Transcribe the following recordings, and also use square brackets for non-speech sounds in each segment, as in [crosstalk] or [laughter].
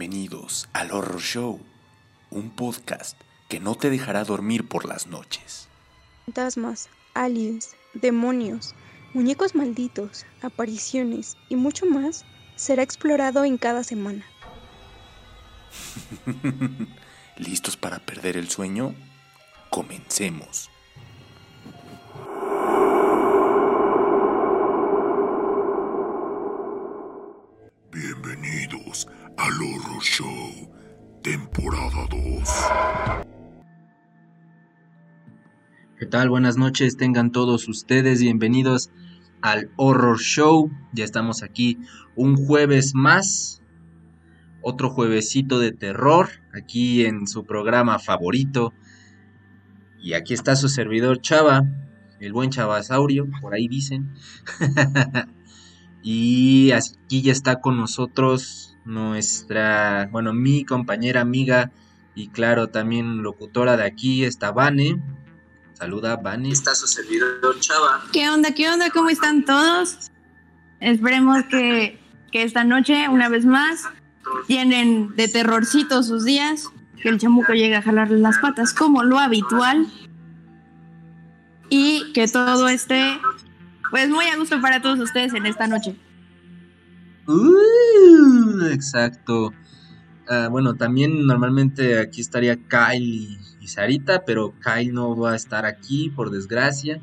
Bienvenidos al Horror Show, un podcast que no te dejará dormir por las noches. Fantasmas, aliens, demonios, muñecos malditos, apariciones y mucho más será explorado en cada semana. [laughs] ¿Listos para perder el sueño? Comencemos. Tal? Buenas noches, tengan todos ustedes bienvenidos al Horror Show. Ya estamos aquí un jueves más, otro juevesito de terror, aquí en su programa favorito. Y aquí está su servidor Chava, el buen Chavasaurio, por ahí dicen. [laughs] y aquí ya está con nosotros nuestra, bueno, mi compañera amiga y claro, también locutora de aquí, está Vane. Saluda, Vane. Está su servidor Chava. ¿Qué onda? ¿Qué onda? ¿Cómo están todos? Esperemos que, que esta noche, una vez más, tienen de terrorcito sus días, que el chamuco llegue a jalarle las patas como lo habitual y que todo esté pues muy a gusto para todos ustedes en esta noche. Uh, exacto. Ah, bueno, también normalmente aquí estaría Kyle y, y Sarita, pero Kyle no va a estar aquí, por desgracia.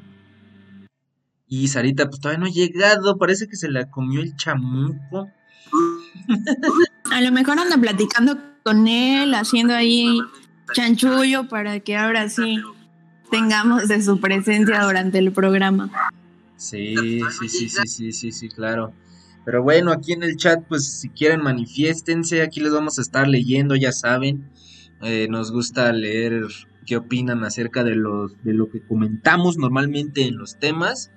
Y Sarita, pues todavía no ha llegado, parece que se la comió el chamuco. A lo mejor anda platicando con él, haciendo ahí chanchullo para que ahora sí tengamos de su presencia durante el programa. Sí, sí, sí, sí, sí, sí, sí, claro. Pero bueno, aquí en el chat, pues si quieren manifiéstense, aquí les vamos a estar leyendo, ya saben. Eh, nos gusta leer qué opinan acerca de, los, de lo que comentamos normalmente en los temas.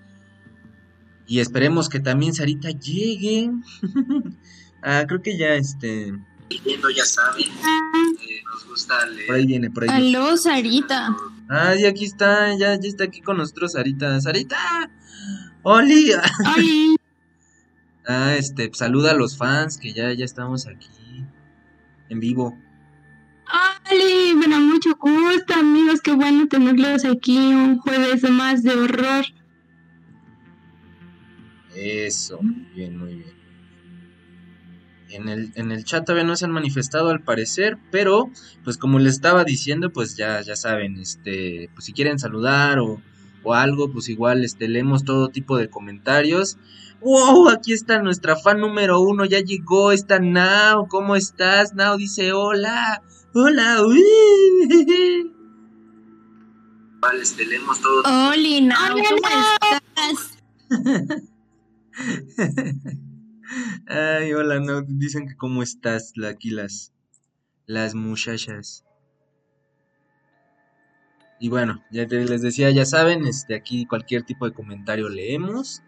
Y esperemos que también Sarita llegue. [laughs] ah, creo que ya este. Leyendo, ya saben. Eh, nos gusta leer. Por ahí viene, por ahí viene. Aló, Sarita. Ah, y aquí está, ya, ya está aquí con nosotros Sarita. Sarita. ¡Oli! Oli. Ah, este, saluda a los fans que ya, ya estamos aquí en vivo. Oli, bueno, mucho gusto amigos, qué bueno tenerlos aquí un jueves más de horror. Eso, muy bien, muy bien. En el, en el chat todavía no se han manifestado al parecer, pero pues como les estaba diciendo, pues ya, ya saben, este, pues si quieren saludar o, o algo, pues igual este, leemos todo tipo de comentarios. ¡Wow! Aquí está nuestra fan número uno, ya llegó, está Nao, ¿cómo estás? Nao dice hola, hola, uy. Este, leemos todo. Oli, Nao, ¿cómo estás? [laughs] Ay, hola, no, dicen que cómo estás, aquí las, las muchachas. Y bueno, ya te- les decía, ya saben, este, aquí cualquier tipo de comentario leemos.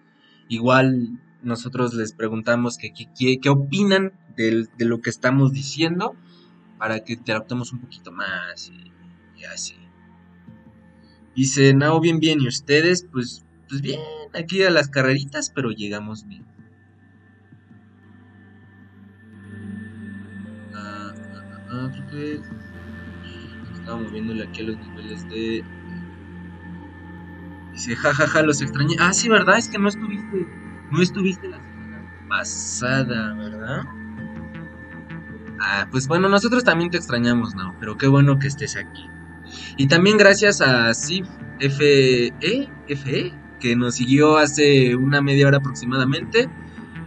Igual nosotros les preguntamos que, qué opinan del- de lo que estamos diciendo para que interactuemos un poquito más y, y así. Dice, no, bien, bien, y ustedes, pues, pues bien, aquí a las carreritas, pero llegamos bien. Ah, ah, ah, creo que estaba moviéndole aquí a los niveles de. Dice, jajaja, los extrañé. Ah, sí, ¿verdad? Es que no estuviste. No estuviste la semana pasada, ¿verdad? Ah, pues bueno, nosotros también te extrañamos, ¿no? Pero qué bueno que estés aquí. Y también gracias a Sif FE, FE, que nos siguió hace una media hora aproximadamente.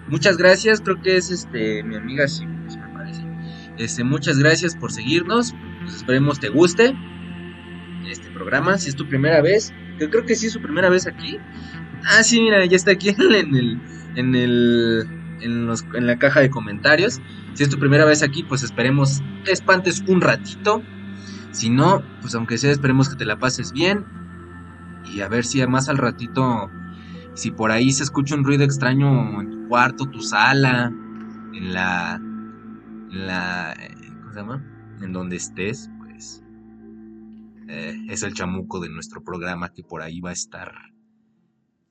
Muchas gracias, creo que es este mi amiga Sif, pues, me parece. Este, muchas gracias por seguirnos. Pues esperemos te guste este programa. Si es tu primera vez, que creo que sí es su primera vez aquí. Ah, sí, mira, ya está aquí [laughs] en el, en el, en, los- en la caja de comentarios. Si es tu primera vez aquí, pues esperemos te espantes un ratito. Si no, pues aunque sea, esperemos que te la pases bien. Y a ver si más al ratito, si por ahí se escucha un ruido extraño en tu cuarto, tu sala, en la, en la, eh, ¿cómo se llama? En donde estés, eh, es el chamuco de nuestro programa que por ahí va a estar,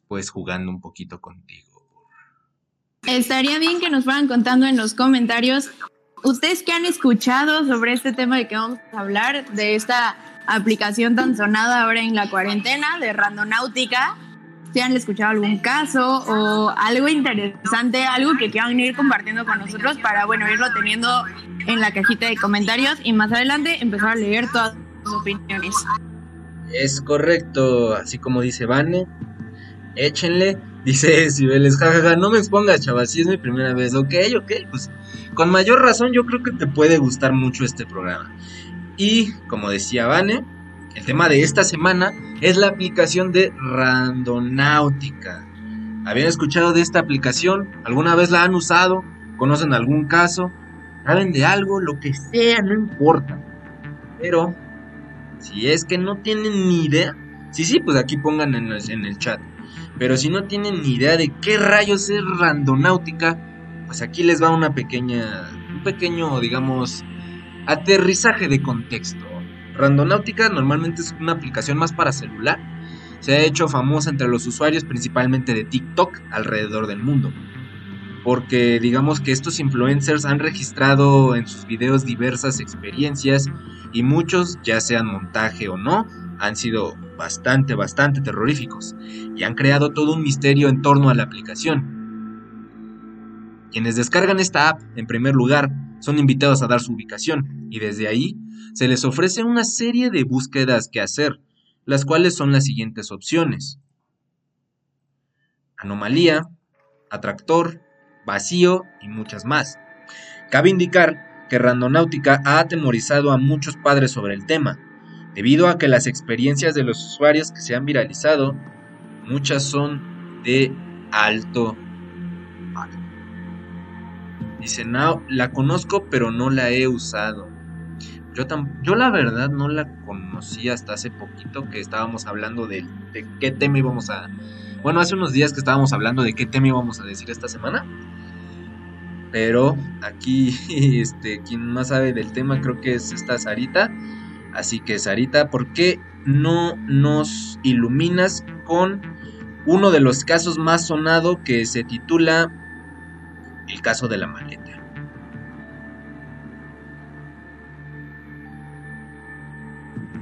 pues jugando un poquito contigo. Estaría bien que nos fueran contando en los comentarios ¿ustedes qué han escuchado sobre este tema de que vamos a hablar? De esta aplicación tan sonada ahora en la cuarentena de Randonáutica. Si han escuchado algún caso o algo interesante, algo que quieran ir compartiendo con nosotros para, bueno, irlo teniendo en la cajita de comentarios y más adelante empezar a leer todas opiniones. Es correcto, así como dice Vane, échenle. [laughs] Dice Sibeles, jajaja, no me expongas, chaval, si es mi primera vez. Ok, ok, pues con mayor razón yo creo que te puede gustar mucho este programa. Y como decía Vane, el tema de esta semana es la aplicación de Randonáutica. ¿Habían escuchado de esta aplicación? ¿Alguna vez la han usado? ¿Conocen algún caso? ¿Saben de algo? Lo que sea, no importa. Pero, si es que no tienen ni idea, sí, sí, pues aquí pongan en el, chat. Pero si no tienen ni idea de qué rayos es Randonáutica, pues aquí les va una pequeña, un pequeño, digamos, aterrizaje de contexto. Randonáutica normalmente es una aplicación más para celular. Se ha hecho famosa entre los usuarios principalmente de TikTok alrededor del mundo. Porque digamos que estos influencers han registrado en sus videos diversas experiencias y muchos, ya sean montaje o no, han sido bastante, bastante terroríficos y han creado todo un misterio en torno a la aplicación. Quienes descargan esta app, en primer lugar, son invitados a dar su ubicación y desde ahí se les ofrece una serie de búsquedas que hacer, las cuales son las siguientes opciones. Anomalía, atractor, vacío y muchas más. Cabe indicar que Randonáutica ha atemorizado a muchos padres sobre el tema, debido a que las experiencias de los usuarios que se han viralizado, muchas son de alto impacto. Dice, no, la conozco pero no la he usado. Yo, yo la verdad no la conocí hasta hace poquito que estábamos hablando de, de qué tema íbamos a... Bueno, hace unos días que estábamos hablando de qué tema íbamos a decir esta semana. Pero aquí, [laughs] este, quien más sabe del tema creo que es esta Sarita. Así que Sarita, ¿por qué no nos iluminas con uno de los casos más sonado que se titula El caso de la maleta?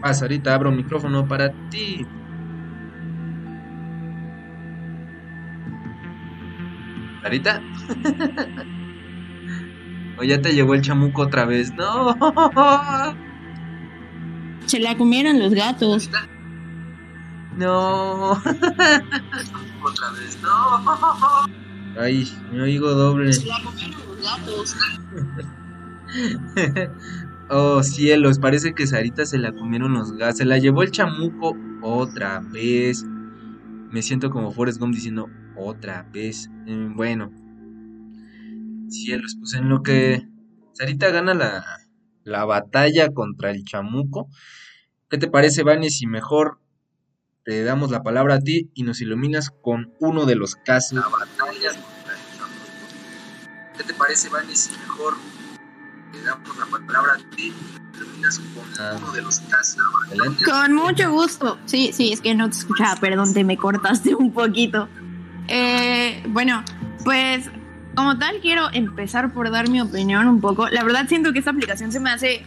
Ah, Sarita, abro micrófono para ti. Sarita. [laughs] o ya te llevó el chamuco otra vez. No. [laughs] Se la comieron los gatos. No. [laughs] Otra vez, no. Ay, me oigo doble. Se la comieron los gatos. oh, cielos, parece que Sarita se la comieron los gatos. Se la llevó el chamuco otra vez. Me siento como Forrest Gump diciendo otra vez. Mm, bueno. Cielos, pues en lo que Sarita gana la, la batalla contra el chamuco. ¿Qué te parece, Vani, si mejor te damos la palabra a ti y nos iluminas con uno de los casos? La batalla contra el chamuco. ¿Qué te parece, Vani, si mejor te damos la palabra a ti y nos iluminas con ah. uno de los casos? Con mucho gusto. Sí, sí, es que no te escuchaba, perdón, te me cortaste un poquito. Eh, bueno, pues como tal, quiero empezar por dar mi opinión un poco. La verdad siento que esta aplicación se me hace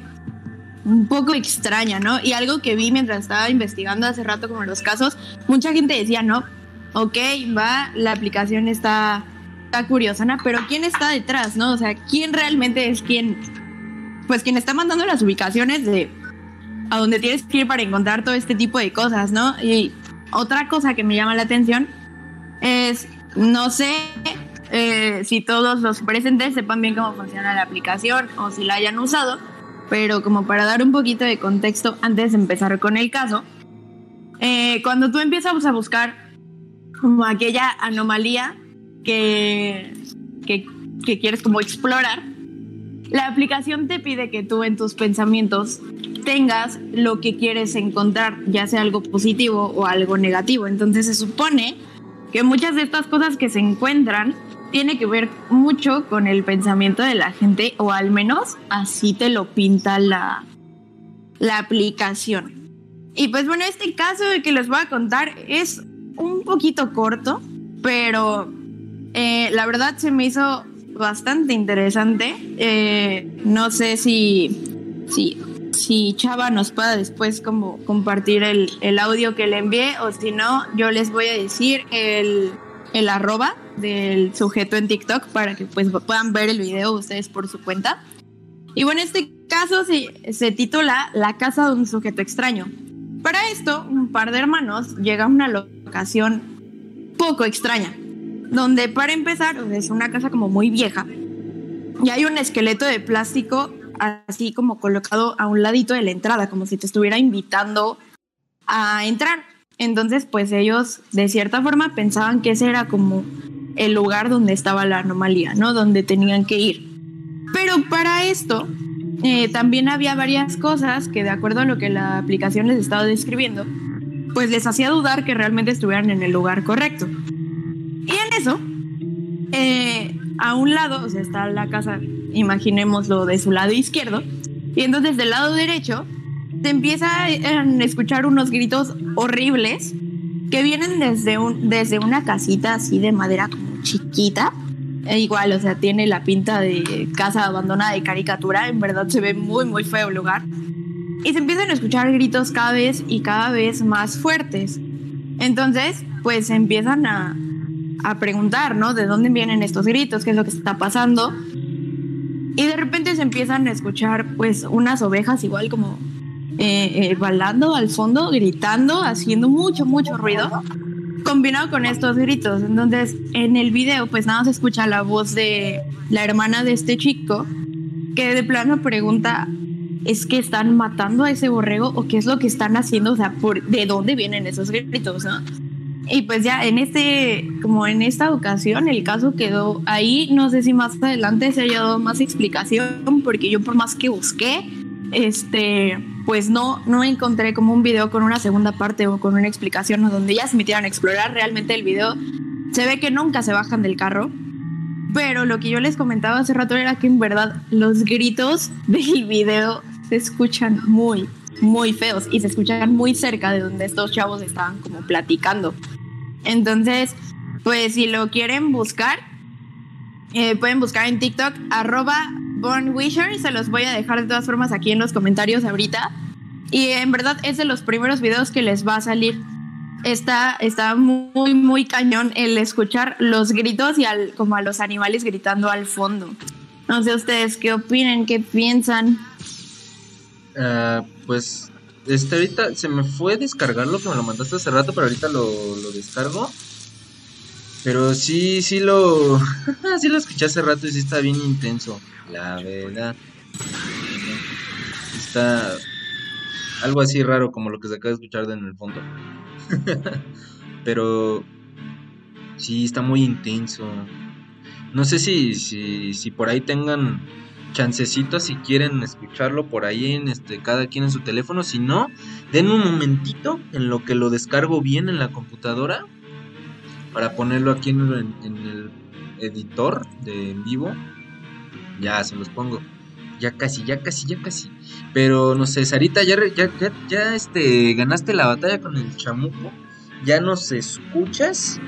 un poco extraña, ¿no? Y algo que vi mientras estaba investigando hace rato como los casos, mucha gente decía, no, ok, va, la aplicación está, está curiosa, pero ¿quién está detrás, no? O sea, ¿quién realmente es quien, pues quien está mandando las ubicaciones de a donde tienes que ir para encontrar todo este tipo de cosas, ¿no? Y otra cosa que me llama la atención es, no sé eh, si todos los presentes sepan bien cómo funciona la aplicación o si la hayan usado, pero como para dar un poquito de contexto antes de empezar con el caso, eh, cuando tú empiezas a buscar como aquella anomalía que, que, que quieres como explorar, la aplicación te pide que tú en tus pensamientos tengas lo que quieres encontrar, ya sea algo positivo o algo negativo. Entonces se supone que muchas de estas cosas que se encuentran tiene que ver mucho con el pensamiento de la gente, o al menos así te lo pinta la, la aplicación. Y pues bueno, este caso que les voy a contar es un poquito corto, pero eh, la verdad se me hizo bastante interesante. Eh, no sé si, si, si Chava nos pueda después como compartir el, el audio que le envié o si no, yo les voy a decir el, el arroba del sujeto en TikTok para que pues puedan ver el video ustedes por su cuenta. Y bueno, este caso se, se titula La casa de un sujeto extraño. Para esto, un par de hermanos llega a una locación poco extraña, donde para empezar es una casa como muy vieja y hay un esqueleto de plástico así como colocado a un ladito de la entrada, como si te estuviera invitando a entrar. Entonces, pues ellos de cierta forma pensaban que ese era como el lugar donde estaba la anomalía, ¿no? Donde tenían que ir. Pero para esto eh, también había varias cosas que de acuerdo a lo que la aplicación les estaba describiendo, pues les hacía dudar que realmente estuvieran en el lugar correcto. Y en eso, eh, a un lado, o sea, está la casa, imaginémoslo de su lado izquierdo, y entonces del lado derecho se empieza a escuchar unos gritos horribles que vienen desde, un, desde una casita así de madera como chiquita. E igual, o sea, tiene la pinta de casa abandonada de caricatura. En verdad se ve muy, muy feo el lugar. Y se empiezan a escuchar gritos cada vez y cada vez más fuertes. Entonces, pues empiezan a, a preguntar, ¿no? ¿De dónde vienen estos gritos? ¿Qué es lo que está pasando? Y de repente se empiezan a escuchar, pues, unas ovejas igual como eh, eh, balando al fondo, gritando, haciendo mucho, mucho ruido, combinado con estos gritos. Entonces, en el video, pues nada se escucha la voz de la hermana de este chico, que de plano pregunta, ¿es que están matando a ese borrego o qué es lo que están haciendo? O sea, por, ¿de dónde vienen esos gritos? ¿no? Y pues ya en este, como en esta ocasión, el caso quedó ahí. No sé si más adelante se haya dado más explicación, porque yo por más que busqué, este, pues no, no encontré como un video con una segunda parte o con una explicación donde ya se metieran a explorar realmente el video. Se ve que nunca se bajan del carro. Pero lo que yo les comentaba hace rato era que en verdad los gritos [laughs] del video se escuchan muy, muy feos y se escuchan muy cerca de donde estos chavos estaban como platicando. Entonces, pues si lo quieren buscar, eh, pueden buscar en TikTok arroba Born Wisher, se los voy a dejar de todas formas aquí en los comentarios ahorita. Y en verdad es de los primeros videos que les va a salir. Está, está muy, muy cañón el escuchar los gritos y al, como a los animales gritando al fondo. No sé ustedes qué opinen, qué piensan. Ah, pues este ahorita se me fue descargarlo que me lo mandaste hace rato, pero ahorita lo, lo descargo. Pero sí, sí lo. [laughs] sí lo escuché hace rato y sí está bien intenso. La verdad. Está algo así raro como lo que se acaba de escuchar en el fondo. [laughs] Pero sí está muy intenso. No sé si, si, si por ahí tengan chancecito si quieren escucharlo por ahí en este cada quien en su teléfono. Si no, den un momentito en lo que lo descargo bien en la computadora para ponerlo aquí en el, editor de en vivo ya se los pongo. Ya casi, ya casi, ya casi. Pero no sé, Sarita, ya, ya, ya, ya este, ganaste la batalla con el chamuco. ¿Ya nos escuchas?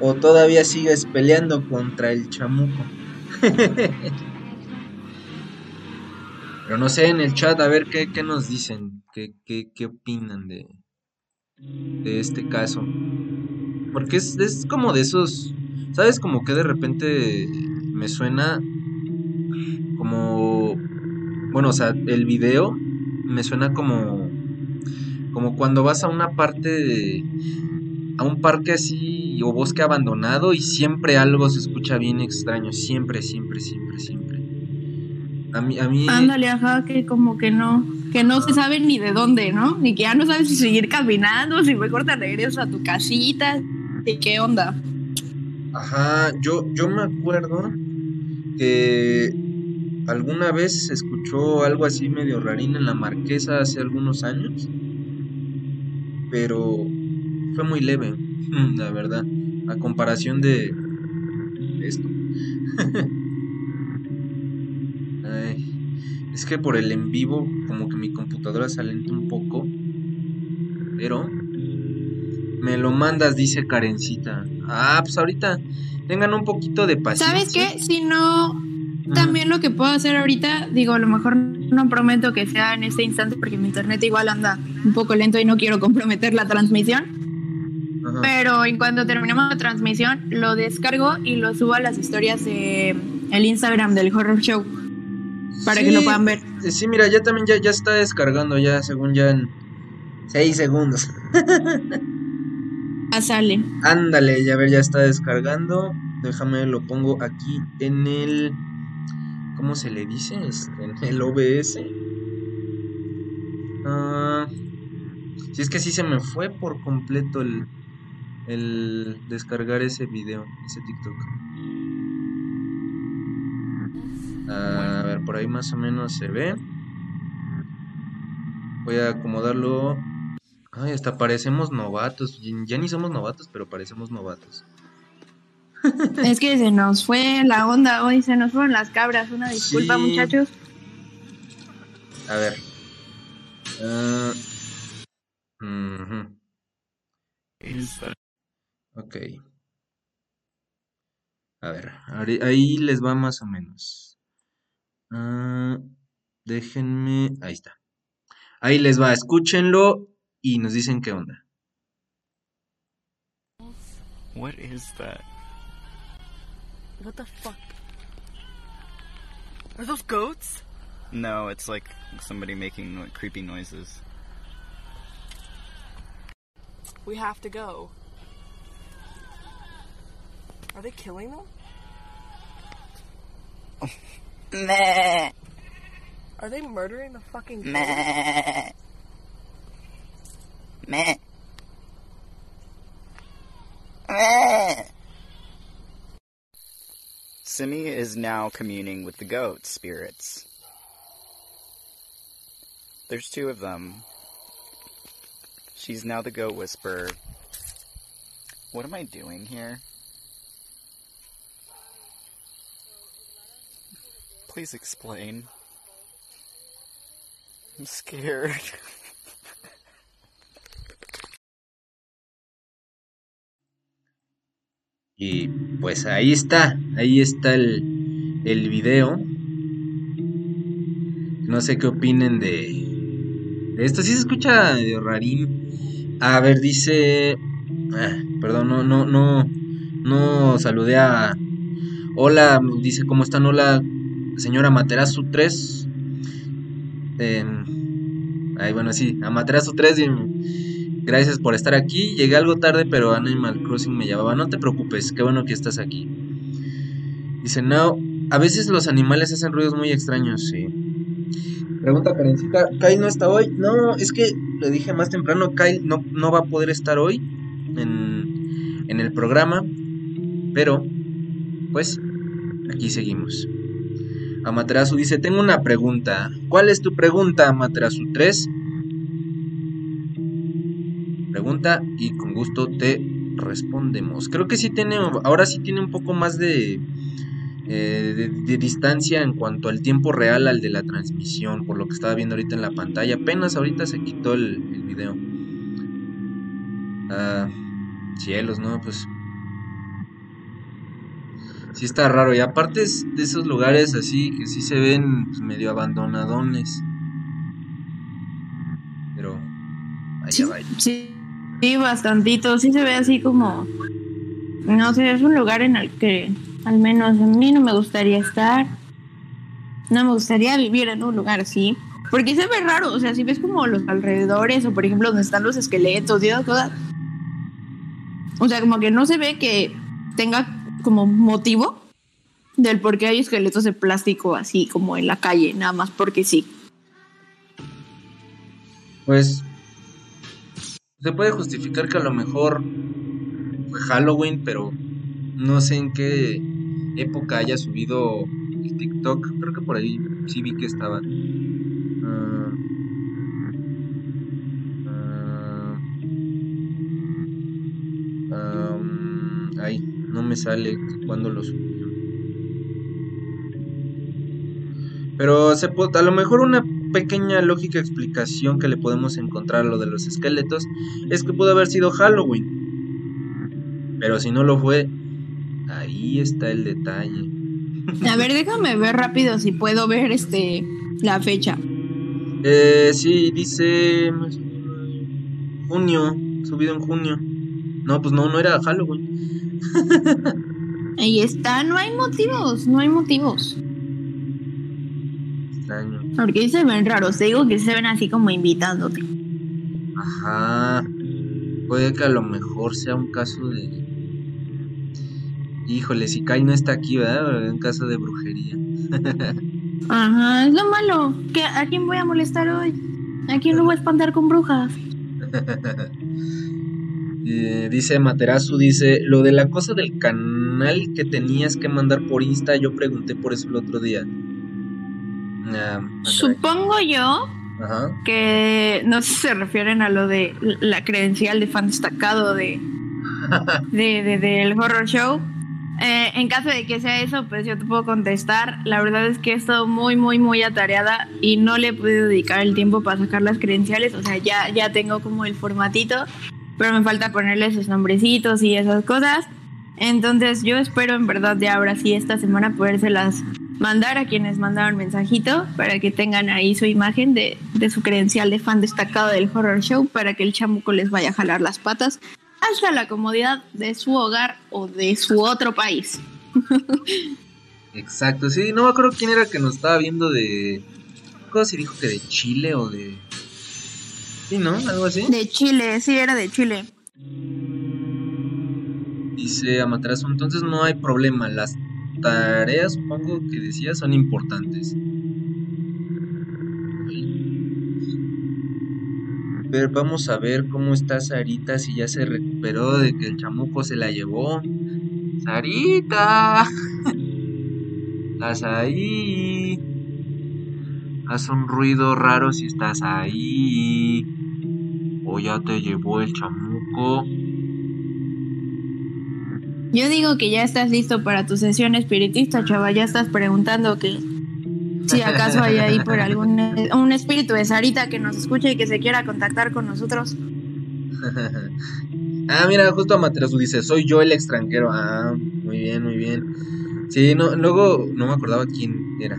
¿O todavía sigues peleando contra el chamuco? [laughs] Pero no sé, en el chat, a ver qué, qué nos dicen, qué, qué, qué opinan de, de este caso. Porque es, es como de esos, ¿sabes? Como que de repente me suena como bueno, o sea, el video me suena como como cuando vas a una parte de a un parque así o bosque abandonado y siempre algo se escucha bien extraño, siempre, siempre, siempre, siempre. A mí a mí Ándale, ajá, que como que no que no se sabe ni de dónde, ¿no? Ni que ya no sabes si seguir caminando, si mejor te regresas a tu casita, y qué onda. Ajá, yo yo me acuerdo que alguna vez se escuchó algo así medio rarín en la marquesa hace algunos años, pero fue muy leve, [laughs] la verdad, a comparación de esto. [laughs] es que por el en vivo como que mi computadora se alenta un poco, pero me lo mandas, dice Karencita. Ah, pues ahorita tengan un poquito de paciencia. ¿Sabes qué? Si no, también lo que puedo hacer ahorita, digo, a lo mejor no prometo que sea en este instante porque mi internet igual anda un poco lento y no quiero comprometer la transmisión. Ajá. Pero en cuanto terminemos la transmisión, lo descargo y lo subo a las historias de el Instagram del Horror Show para que lo puedan ver. Sí, mira, ya también ya, ya está descargando, ya según ya en 6 segundos. Ah, sale. Ándale, ya ver, ya está descargando. Déjame, lo pongo aquí en el. ¿Cómo se le dice? Este, en el OBS. Ah, si es que sí se me fue por completo el, el descargar ese video, ese TikTok. A ver, por ahí más o menos se ve. Voy a acomodarlo. Ay, hasta parecemos novatos. Ya- ni somos novatos, pero parecemos novatos. Es que se nos fue la onda hoy, se nos fueron las cabras. Una disculpa, Sí. muchachos. A ver. Ah, ujú, Ok. A ver, ahí les va más o menos. Ah, déjenme. Ahí está. Ahí les va, escúchenlo y nos dicen qué onda. What is that? What the fuck? Are those goats? No, it's like somebody making no- creepy noises. We have to go. Are they killing them? [laughs] Meh, Are they murdering the fucking goats? meh, meh, meh. Simi is now communing with the goat spirits. There's two of them. She's now the goat whisperer. What am I doing here? Please explain. I'm scared. [laughs] Y pues ahí está, ahí está el, el video. No sé qué opinen de, de esto. Sí se escucha medio rarín. A ver, dice... ah, perdón, no, no, no, no saludé a... Hola, dice, ¿cómo están? Hola, señora Materazu 3. Em, ay, bueno, sí, a Materazu 3. y- Gracias por estar aquí. Llegué algo tarde, pero Animal Crossing me llamaba. No te preocupes, qué bueno que estás aquí. Dice, no, a veces los animales hacen ruidos muy extraños, sí. Pregunta Karencita, ¿Kyle no está hoy? No, es que le dije más temprano, Kyle no, no va a poder estar hoy en, en el programa. Pero, pues, aquí seguimos. Amaterasu dice, tengo una pregunta. ¿Cuál es tu pregunta, Amaterasu 3? pregunta y con gusto te respondemos. Creo que sí tiene, ahora sí tiene un poco más de, eh, de, de distancia en cuanto al tiempo real al de la transmisión, por lo que estaba viendo ahorita en la pantalla. Apenas ahorita se quitó el, el video. Ah, cielos, ¿no? Pues... Sí está raro. Y aparte es de esos lugares así que sí se ven pues, medio abandonadones. Pero... Vaya, Sí, vaya. sí, sí, bastantito. Sí se ve así como. No sé, es un lugar en el que al menos a mí no me gustaría estar. No me gustaría vivir en un lugar así. Porque se ve raro, o sea, si ves como los alrededores o por ejemplo donde están los esqueletos y esas cosas. O sea, como que no se ve que tenga como motivo del por qué hay esqueletos de plástico así como en la calle, nada más porque sí. Pues se puede justificar que a lo mejor fue Halloween, pero no sé en qué época haya subido el TikTok. Creo que por ahí sí vi que estaba. Ah, ah, am, ay, no me sale cuando lo subió. Pero se a lo mejor una pequeña lógica explicación que le podemos encontrar a lo de los esqueletos es que pudo haber sido Halloween. Pero si no lo fue, Ahí está el detalle. A ver, déjame ver rápido si puedo ver este la fecha. Eh, sí, dice junio, subido en junio. No, pues no, no era Halloween. Ahí está, no hay motivos, no hay motivos. Extraño. Porque se ven raros, te digo que se ven así como invitándote. Ajá. Puede que a lo mejor sea un caso de. Híjole, si Kai no está aquí, ¿verdad? Un caso de brujería. [laughs] Ajá, es lo malo. ¿Qué, ¿A quién voy a molestar hoy? ¿A quién lo voy a espantar con brujas? [laughs] Eh, dice Materazu, dice, lo de la cosa del canal que tenías que mandar por Insta, yo pregunté por eso el otro día. Ah, Supongo yo Ajá. que no sé si se refieren a lo de la credencial de fan destacado de, [laughs] de, de- del horror show. Eh, en caso de que sea eso, pues yo te puedo contestar. La verdad es que he estado muy, muy, muy atareada y no le he podido dedicar el tiempo para sacar las credenciales. O sea, ya, ya tengo como el formatito, pero me falta ponerle sus nombrecitos y esas cosas. Entonces yo espero en verdad ya ahora sí esta semana podérselas mandar a quienes mandaron mensajito para que tengan ahí su imagen de, de su credencial de fan destacado del horror show para que el chamuco les vaya a jalar las patas hasta la comodidad de su hogar o de su otro país. [laughs] Exacto, sí, no me acuerdo quién era que nos estaba viendo de... ¿Cómo se dijo que de Chile o de...? Sí, ¿no? Algo así. De Chile, sí, era de Chile. Dice Amaterasu, entonces no hay problema, las tareas, supongo que decía, son importantes. Pero vamos a ver cómo está Sarita, si ya se recuperó de que el chamuco se la llevó. Sarita, [laughs] estás ahí. Haz un ruido raro si estás ahí. O ya te llevó el chamuco. Yo digo que ya estás listo para tu sesión espiritista, chava. Ya estás preguntando que si acaso hay ahí por algún un espíritu de Sarita que nos escuche y que se quiera contactar con nosotros. [laughs] ah, mira, justo Amaterasu dice, soy yo el extranjero. Ah, muy bien, muy bien. Sí, no, luego no me acordaba quién era.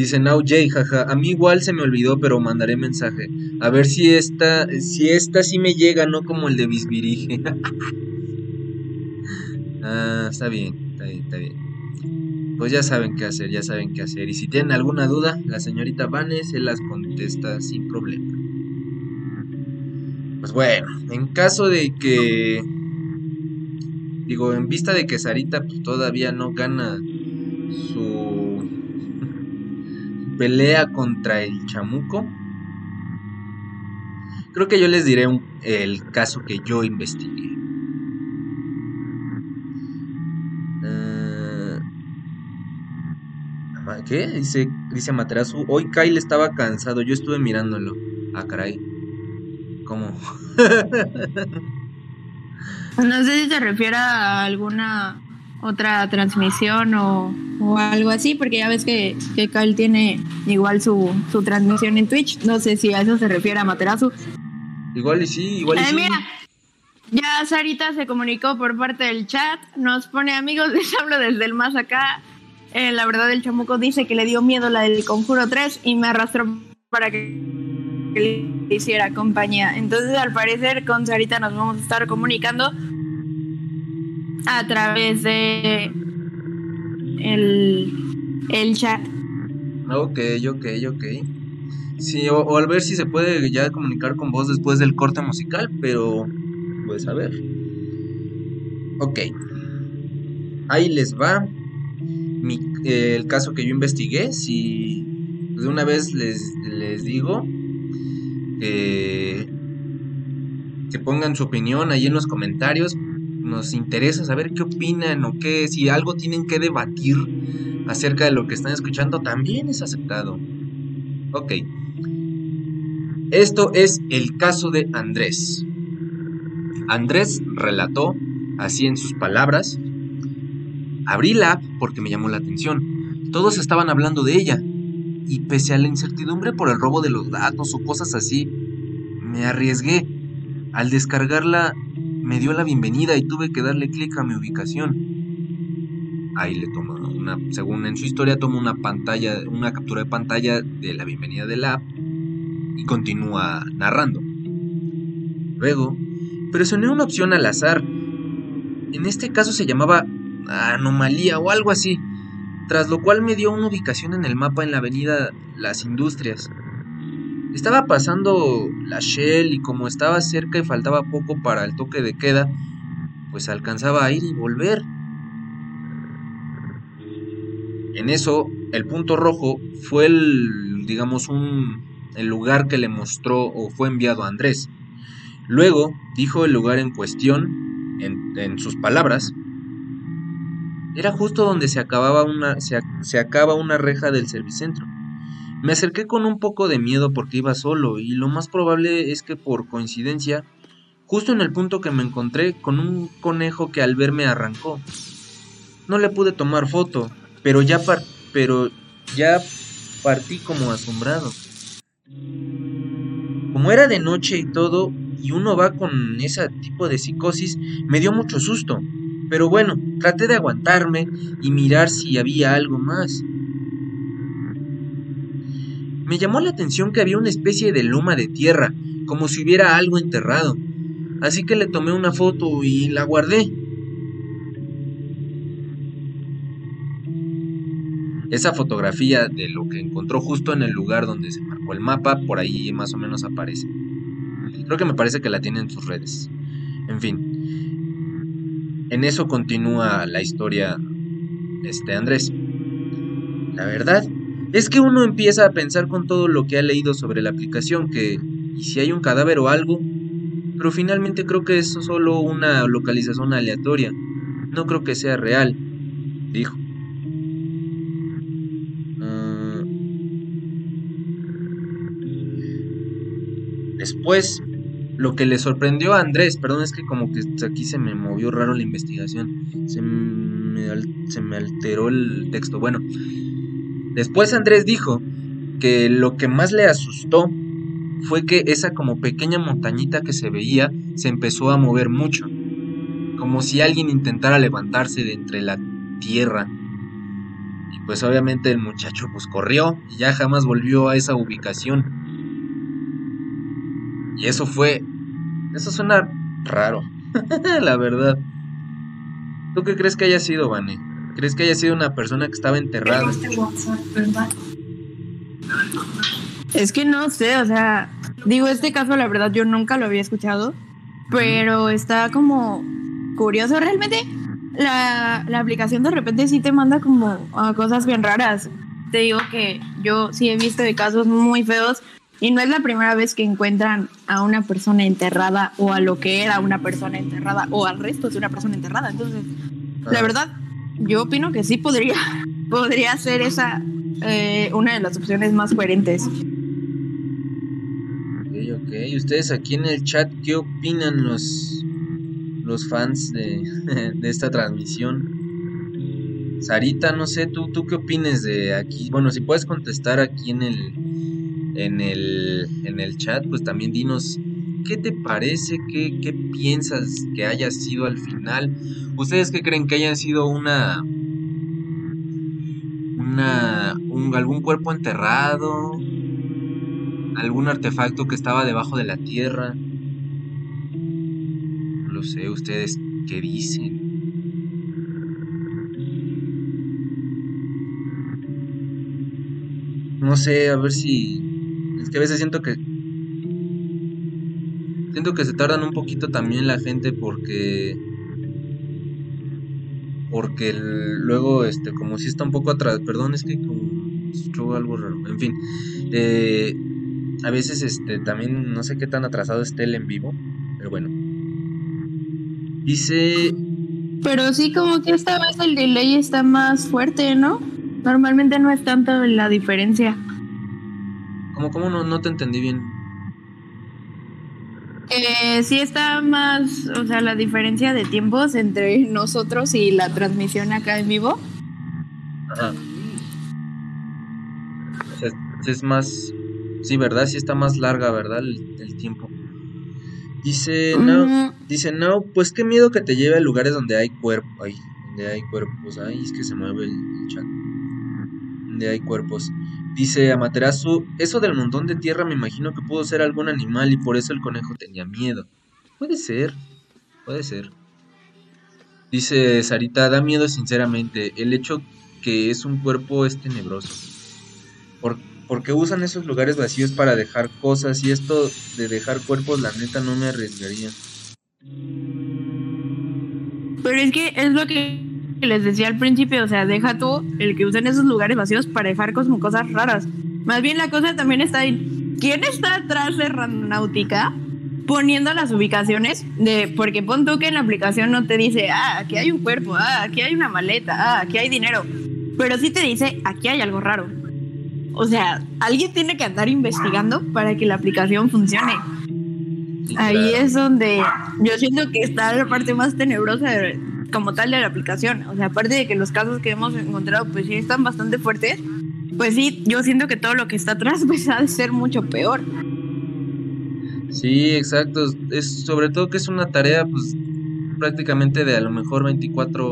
Dice Now Jay, jaja, a mí igual se me olvidó, pero mandaré mensaje. A ver si esta, si esta sí me llega, no como el de Bisbirige. [laughs] ah, está bien, está bien, está bien. Pues ya saben qué hacer, ya saben qué hacer. Y si tienen alguna duda, la señorita Vane se las contesta sin problema. Pues bueno, en caso de que. Digo, en vista de que Sarita pues, todavía no gana su pelea contra el chamuco. Creo que yo les diré el caso que yo investigué. Eh, ¿Qué? Dice, dice Materasu. Hoy Kyle estaba cansado. Yo estuve mirándolo. Ah, caray. ¿Cómo? [laughs] No sé si se refiere a alguna otra transmisión o, o algo así, porque ya ves que, que Kyle tiene igual su, su transmisión en Twitch. No sé si a eso se refiere a Materazu. Igual y sí, igual y Eh, sí. mira, ya Sarita se comunicó por parte del chat, nos pone amigos, [laughs] les hablo desde el más acá. Eh, la verdad, el chamuco dice que le dio miedo la del Conjuro 3 y me arrastró para que que le hiciera compañía. Entonces, al parecer, con Sarita nos vamos a estar comunicando a través de el, el chat. Ok, ok, ok. Sí, o, al ver si se puede ya comunicar con vos después del corte musical, pero pues a ver. Ok. Ahí les va mi- eh, el caso que yo investigué. Si de una vez les, les digo que, que pongan su opinión ahí en los comentarios. Nos interesa saber qué opinan o qué, si algo tienen que debatir acerca de lo que están escuchando, también es aceptado. Ok. Esto es el caso de Andrés. Andrés relató, así en sus palabras, abrí la app porque me llamó la atención. Todos estaban hablando de ella. Y pese a la incertidumbre por el robo de los datos o cosas así, me arriesgué. Al descargarla, me dio la bienvenida y tuve que darle clic a mi ubicación. ahí le toma una, según en su historia, toma una pantalla, una captura de pantalla de la bienvenida de la app y continúa narrando. Luego, presioné una opción al azar. En este caso se llamaba anomalía o algo así, tras lo cual me dio una ubicación en el mapa en la avenida Las Industrias. Estaba pasando la Shell y como estaba cerca y faltaba poco para el toque de queda, pues alcanzaba a ir y volver. En eso, el punto rojo fue el, digamos, un, el lugar que le mostró o fue enviado a Andrés. Luego dijo el lugar en cuestión, en, sus palabras, era justo donde se acababa una, se, se acaba una reja del servicentro. Me acerqué con un poco de miedo porque iba solo y lo más probable es que por coincidencia, justo en el punto que me encontré con un conejo que al verme arrancó. No le pude tomar foto, pero ya, par pero ya partí como asombrado. Como era de noche y todo, y uno va con ese tipo de psicosis, me dio mucho susto. Pero bueno, traté de aguantarme y mirar si había algo más. Me llamó la atención que había una especie de loma de tierra, como si hubiera algo enterrado. Así que le tomé una foto y la guardé. Esa fotografía de lo que encontró justo en el lugar donde se marcó el mapa, por ahí más o menos aparece. Creo que me parece que la tiene en sus redes. En fin. En eso continúa la historia este Andrés. La verdad es que uno empieza a pensar con todo lo que ha leído sobre la aplicación que y si hay un cadáver o algo, pero finalmente creo que es solo una localización aleatoria. No creo que sea real, dijo. Uh... Después, lo que le sorprendió a Andrés, perdón, es que como que aquí se me movió raro la investigación, se se me alteró el texto. Bueno, después Andrés dijo que lo que más le asustó fue que esa como pequeña montañita que se veía se empezó a mover mucho, como si alguien intentara levantarse de entre la tierra. Y pues obviamente el muchacho pues corrió y ya jamás volvió a esa ubicación. Y eso fue... Eso suena raro, [laughs] la verdad. ¿Tú qué crees que haya sido, Vane? ¿Crees que haya sido una persona que estaba enterrada? Es que no sé, o sea, digo, este caso la verdad yo nunca lo había escuchado, pero está como curioso. Realmente la, la aplicación de repente sí te manda como a cosas bien raras. Te digo que yo sí he visto de casos muy feos y no es la primera vez que encuentran a una persona enterrada o a lo que era una persona enterrada o al resto de una persona enterrada. Entonces, la verdad, yo opino que sí podría, [laughs] podría ser esa eh, una de las opciones más coherentes. Ok, ok. ¿Ustedes aquí en el chat qué opinan los, los fans de, [laughs] de esta transmisión? Sarita, no sé, ¿tú, ¿tú qué opines de aquí? Bueno, si puedes contestar aquí en el, en el, en el chat, pues también dinos qué te parece, qué, piensas que haya sido al final. ¿Ustedes qué creen que hayan sido una... una un, algún cuerpo enterrado? ¿Algún artefacto que estaba debajo de la tierra? No lo sé, ¿ustedes qué dicen? No sé, a ver si... Es que a veces siento que... Siento que se tardan un poquito también la gente porque... Porque el- luego, este, como si está un poco atrás... Perdón, es que como... algo raro. En fin. eh, a veces, este, también no sé qué tan atrasado esté el en vivo. Pero bueno. Dice... Pero sí, como que esta vez el delay está más fuerte, ¿no? Normalmente no es tanto la diferencia. Como, como no, no te entendí bien. Eh, sí está más, o sea, la diferencia de tiempos entre [laughs] nosotros y la transmisión acá en vivo. Ajá. Sí es más. Sí, ¿verdad? Sí está más larga, ¿verdad? El, el tiempo. Dice, no. Mm, Dice, no, pues qué miedo que te lleve a lugares donde hay cuerpo. Ay, donde hay cuerpos. Ay, es que se mueve el, el chat. Donde hay cuerpos. Dice Amaterasu, eso del montón de tierra me imagino que pudo ser algún animal y por eso el conejo tenía miedo. Puede ser, puede ser. Dice Sarita, da miedo sinceramente. El hecho que es un cuerpo es tenebroso. Por- porque usan esos lugares vacíos para dejar cosas y esto de dejar cuerpos, la neta no me arriesgaría. Pero es que es lo que les decía al principio, o sea, deja tú el que usen esos lugares vacíos para dejar como cosas raras. Más bien la cosa también está en quién está atrás de Randonáutica poniendo las ubicaciones de porque pon tú que en la aplicación no te dice, ah, aquí hay un cuerpo, ah, aquí hay una maleta, ah, aquí hay dinero, pero sí te dice, aquí hay algo raro. O sea, alguien tiene que andar investigando para que la aplicación funcione. Ahí es donde yo siento que está la parte más tenebrosa de- como tal de la aplicación. O sea, aparte de que los casos que hemos encontrado pues sí están bastante fuertes, pues sí, yo siento que todo lo que está atrás [laughs] pues ha de ser mucho peor. Sí, exacto. Es sobre todo que es una tarea, pues, prácticamente de a lo mejor 24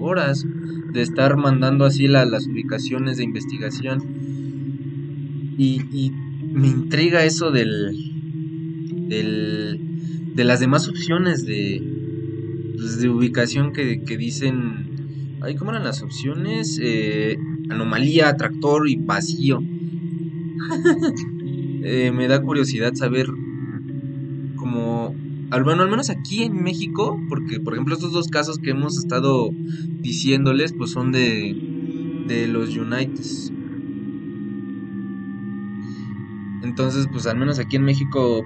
horas de estar mandando así la- las ubicaciones de investigación. Y, y me intriga eso del, del, de las demás opciones de, pues, de ubicación que, que dicen, ay, ¿cómo eran las opciones? Eh, anomalía, tractor y vacío. [laughs] Eh, me da curiosidad saber como bueno al menos aquí en México porque por ejemplo estos dos casos que hemos estado diciéndoles pues son de de los United entonces pues al menos aquí en México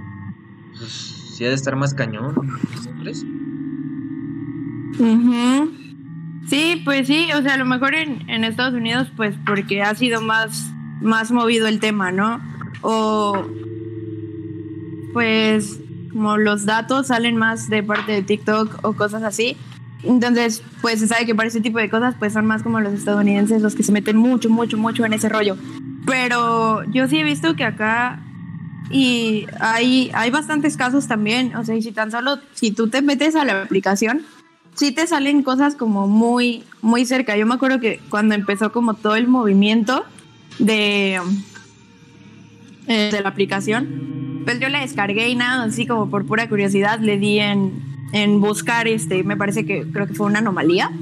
pues sí ha de estar más cañón. Sí, pues sí, o sea, a lo mejor en, en Estados Unidos, pues porque ha sido más, más movido el tema, ¿no? O pues como los datos salen más de parte de TikTok o cosas así. Entonces, pues se sabe que para ese tipo de cosas, pues son más como los estadounidenses los que se meten mucho, mucho, mucho en ese rollo. Pero yo sí he visto que acá y hay, hay bastantes casos también, o sea, y si tan solo, si tú te metes a la aplicación, sí te salen cosas como muy, muy cerca. Yo me acuerdo que cuando empezó como todo el movimiento de, eh, de la aplicación, pues yo la descargué y nada, así como por pura curiosidad le di en, en buscar, este, me parece que creo que fue una anomalía.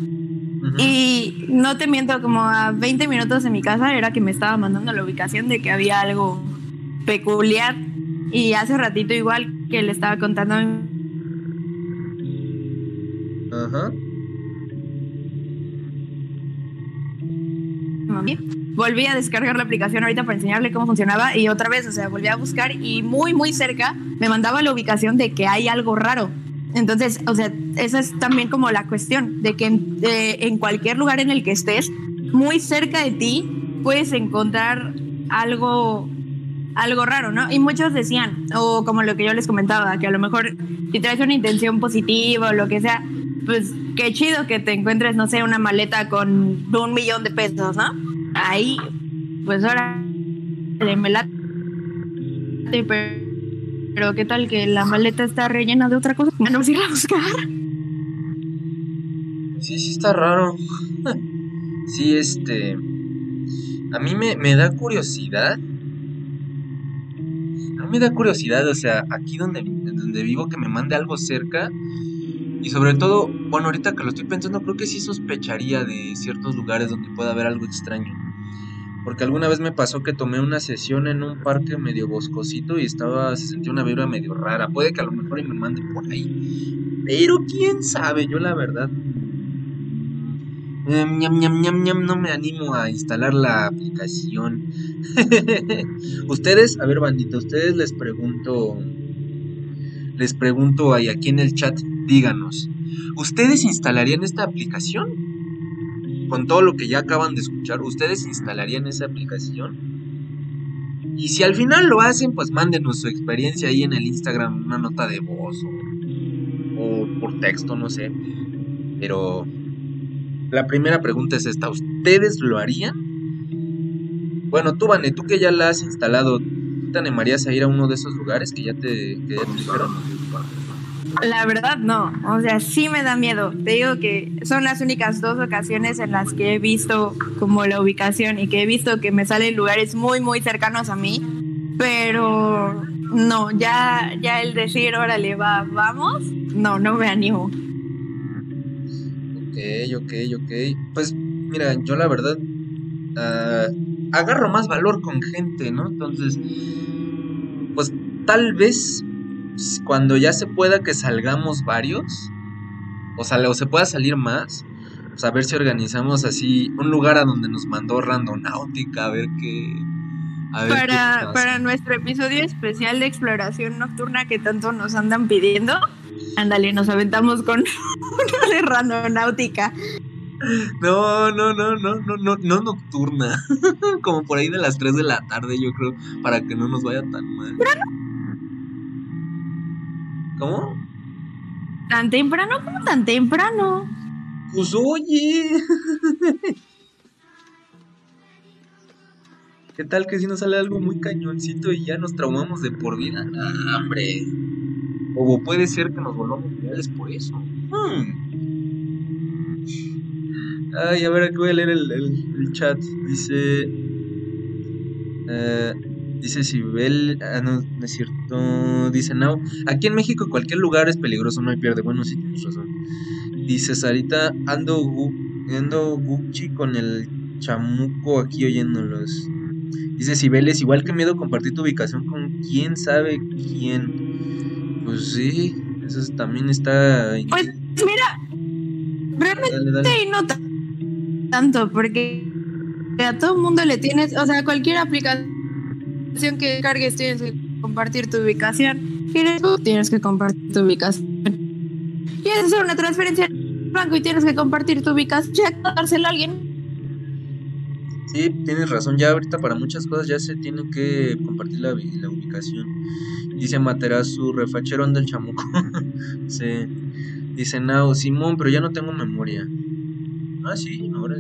Y no te miento, como a 20 minutos de mi casa era que me estaba mandando la ubicación de que había algo peculiar. Y hace ratito igual que le estaba contando a mi Ajá. volví a descargar la aplicación ahorita para enseñarle cómo funcionaba y otra vez, o sea, volví a buscar y muy, muy cerca me mandaba la ubicación de que hay algo raro. Entonces, o sea, esa es también como la cuestión, de que de- en cualquier lugar en el que estés, muy cerca de ti, puedes encontrar algo algo raro, ¿no? Y muchos decían, o como lo que yo les comentaba, que a lo mejor si traes una intención positiva o lo que sea, pues qué chido que te encuentres, no sé, una maleta con un millón de pesos, ¿no? Ahí, pues ahora me late, pero, qué tal que la maleta está rellena de otra cosa, vamos a ir a buscar. Sí, sí está raro. [laughs] sí, este... A mí me, me da curiosidad. A mí me da curiosidad, o sea, aquí donde, donde vivo que me mande algo cerca. Y sobre todo, bueno, ahorita que lo estoy pensando, creo que sí sospecharía de ciertos lugares donde pueda haber algo extraño. Porque alguna vez me pasó que tomé una sesión en un parque medio boscosito y estaba, se sentía una vibra medio rara. Puede que a lo mejor me mande por ahí. Pero quién sabe, yo la verdad. Ñam, ñam, ñam, ñam, no me animo a instalar la aplicación. [laughs] ustedes, a ver, bandita, ustedes les pregunto. Les pregunto ahí aquí en el chat, díganos. ¿Ustedes instalarían esta aplicación? Con todo lo que ya acaban de escuchar, ¿ustedes instalarían esa aplicación? Y si al final lo hacen, pues mándenos su experiencia ahí en el Instagram, una nota de voz o, por texto, no sé. Pero la primera pregunta es esta, ¿ustedes lo harían? Bueno, tú, Vane, tú que ya la has instalado, ¿tú te animarías a ir a uno de esos lugares que ya te, que? La verdad, no. O sea, sí me da miedo. Te digo que son las únicas dos ocasiones en las que he visto como la ubicación y que he visto que me salen lugares muy, muy cercanos a mí. Pero no, ya, ya el decir, órale, va, vamos, no, no me animo. Ok, ok, ok. Pues mira, yo la verdad ah, agarro más valor con gente, ¿no? Entonces, pues tal vez cuando ya se pueda que salgamos varios, o, sal- o se pueda salir más, pues a ver si organizamos así un lugar a donde nos mandó Randonáutica, a ver qué... A ver qué Para, para nuestro episodio especial de exploración nocturna que tanto nos andan pidiendo, ándale, nos aventamos con [laughs] uno de randonáutica. No, no, no, no, no, no, no nocturna. [laughs] Como por ahí de las 3 de la tarde, yo creo, para que no nos vaya tan mal. ¿Cómo? ¿Tan temprano? ¿Cómo tan temprano? Pues oye. [laughs] ¿Qué tal que si nos sale algo muy cañoncito y ya nos traumamos de por vida? Ah, hombre. O puede ser que nos volvamos reales por eso. Hmm. Ay, a ver, aquí voy a leer el, el- el chat. Dice. eh, dice Sibel. Ah, no, no es cierto. Dice Now. Aquí en México cualquier lugar es peligroso, no hay pierde. Bueno, sí tienes razón. Dice Sarita. Ando, gu- ando Gucci con el chamuco aquí oyéndolos. Dice Sibel, es igual que miedo compartir tu ubicación con quién sabe quién. Pues sí, eso es- también está. Pues mira, realmente Dale, dale. no ta- tanto, porque a todo mundo le tienes, o sea, cualquier aplicación que cargues tienes que compartir tu ubicación. Tú, tienes que compartir tu ubicación. Quieres hacer una transferencia al banco y tienes que compartir tu ubicación, ya dársela a alguien. Sí, tienes razón, ya ahorita para muchas cosas ya se tiene que compartir la, la ubicación. Dice Materazu, refachero anda el chamuco. [laughs] sí. Dice Nao, Simón, pero ya no tengo memoria. Ah, sí, ahora.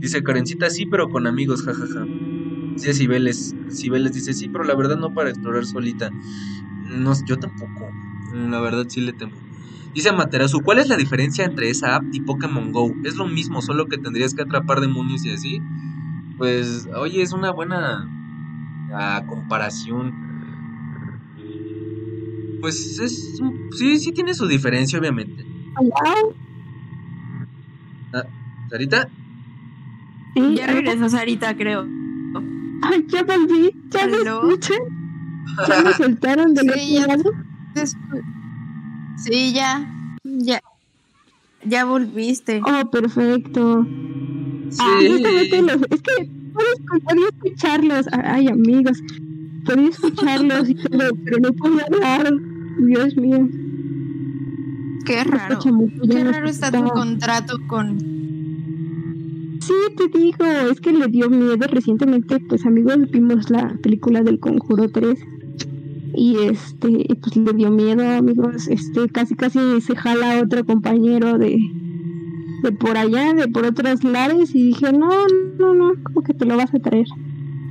Dice Karencita, sí, pero con amigos, jajaja. Dice Cibeles, Cibeles dice, sí, pero la verdad no para explorar solita. No, yo tampoco. La verdad sí le temo. Dice Materazu, ¿cuál es la diferencia entre esa app y Pokémon Go? Es lo mismo, solo que tendrías que atrapar demonios y así. Pues, oye, es una buena ah, comparación. Pues es. Sí, sí tiene su diferencia, obviamente. Ah, ¿Sarita? Sí, Ya regresó Sarita, creo. Ay, ya volví, ya me escuchan. Ya me soltaron del Sí, otro ya- lado. Sí, ya. Ya. Ya volviste. Oh, perfecto. Ah, Sí. justamente los, es que puedo- podía escucharlos. Ay, amigos. Podía escucharlos y todo, pero no podía hablar. Dios mío. Qué raro. Ya Qué raro está tu contrato con. Sí, te digo, es que le dio miedo recientemente, pues amigos, vimos la película del Conjuro 3 y este, pues le dio miedo, amigos, este, casi casi se jala otro compañero de, de por allá, de por otros lares y dije, no, no, no, ¿cómo que te lo vas a traer?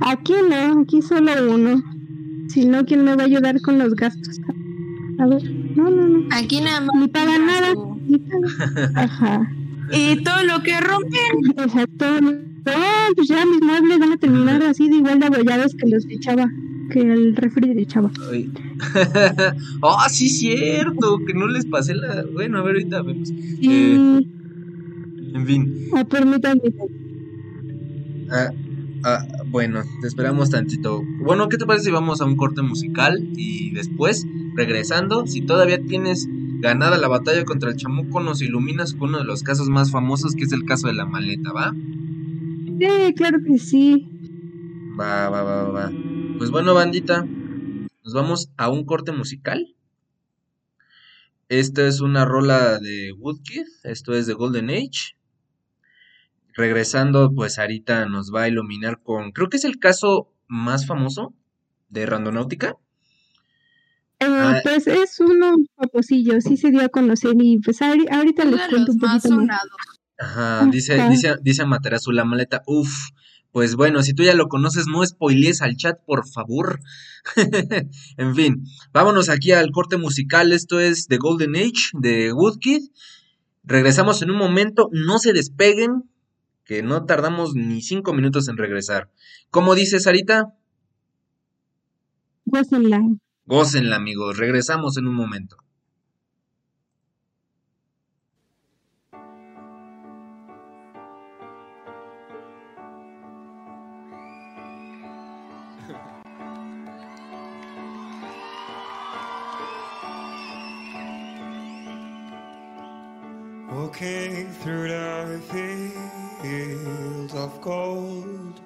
Aquí no, aquí solo uno, si no, ¿quién me va a ayudar con los gastos? A ver, no, no, no, Aquí nada más. ni paga nada, ni paga. [laughs] Ajá. Y todo lo que rompen. Exacto. No, pues ya mis muebles van a terminar así de igual de abollados que los de echaba, que el refri de echaba. Ay. [laughs] Ah, sí, cierto, que no les pasé la. Bueno, a ver, ahorita vemos. Sí, Eh, En fin. ah, permítanme. Ah, ah, bueno, te esperamos tantito. Bueno, ¿qué te parece si vamos a un corte musical y después, regresando, si todavía tienes ganada la batalla contra el chamuco, nos iluminas con uno de los casos más famosos, que es el caso de la maleta, ¿va? Sí, claro que sí. Va, va, va, va, va. Pues bueno, bandita, nos vamos a un corte musical. Esta es una rola de Woodkid, esto es de Golden Age. Regresando, pues Sarita nos va a iluminar con, creo que es el caso más famoso de Randonáutica. Eh, Ah. Pues es uno famosillo, sí se dio a conocer y pues ahori- ahorita les cuento un poquito más. Ajá, dice, Ajá. dice, dice Materazu, la maleta, uff, Pues bueno, si tú ya lo conoces, no spoilees al chat, por favor. [laughs] en fin, vámonos aquí al corte musical. Esto es The Golden Age de Woodkid. Regresamos en un momento, no se despeguen, que no tardamos ni cinco minutos en regresar. ¿Cómo dice Sarita? Gócenla. Gócenla, amigos. Regresamos en un momento. Walking through the fields of gold.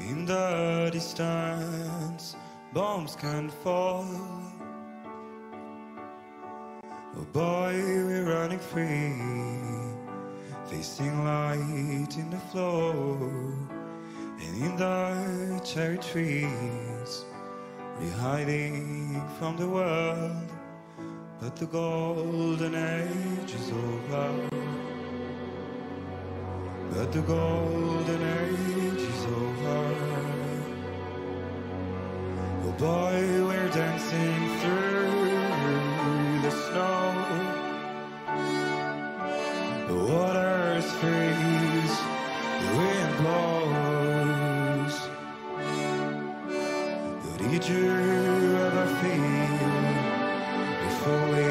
In the distance, bombs can fall. Oh boy, we're running free. Facing light in the flow. And in the cherry trees, we're hiding from the world. But the golden age is over. But the golden age is over. Oh boy, we're dancing through the snow. The waters freeze, the wind blows. Did you ever feel? falling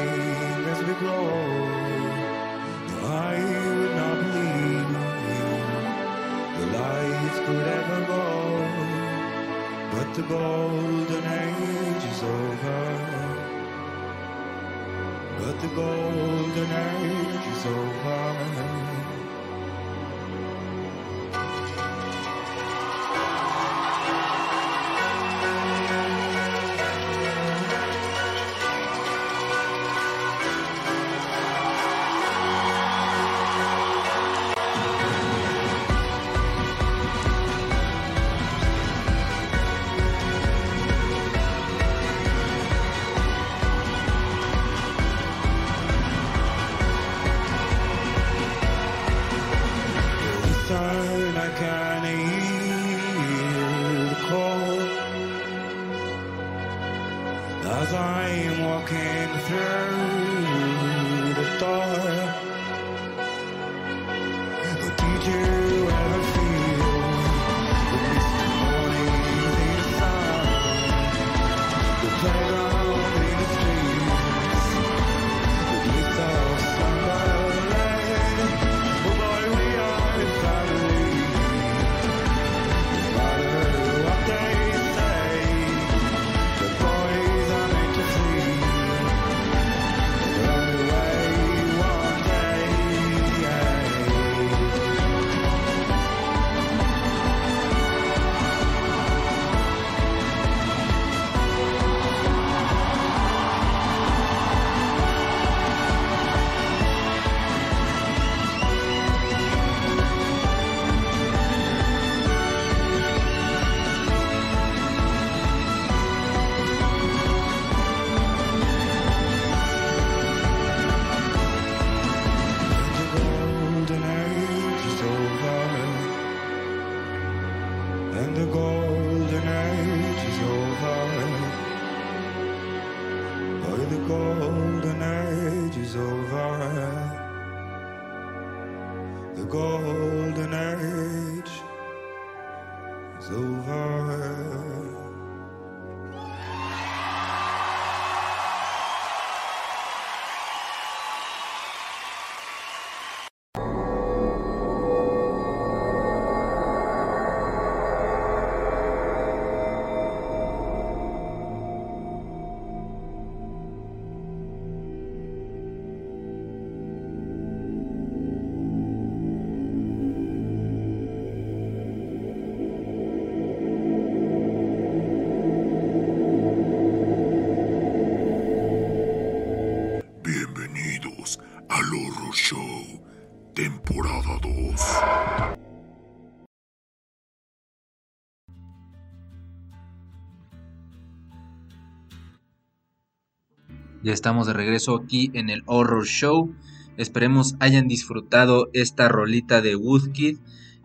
Ya estamos de regreso aquí en el Horror Show. Esperemos hayan disfrutado esta rolita de Woodkid.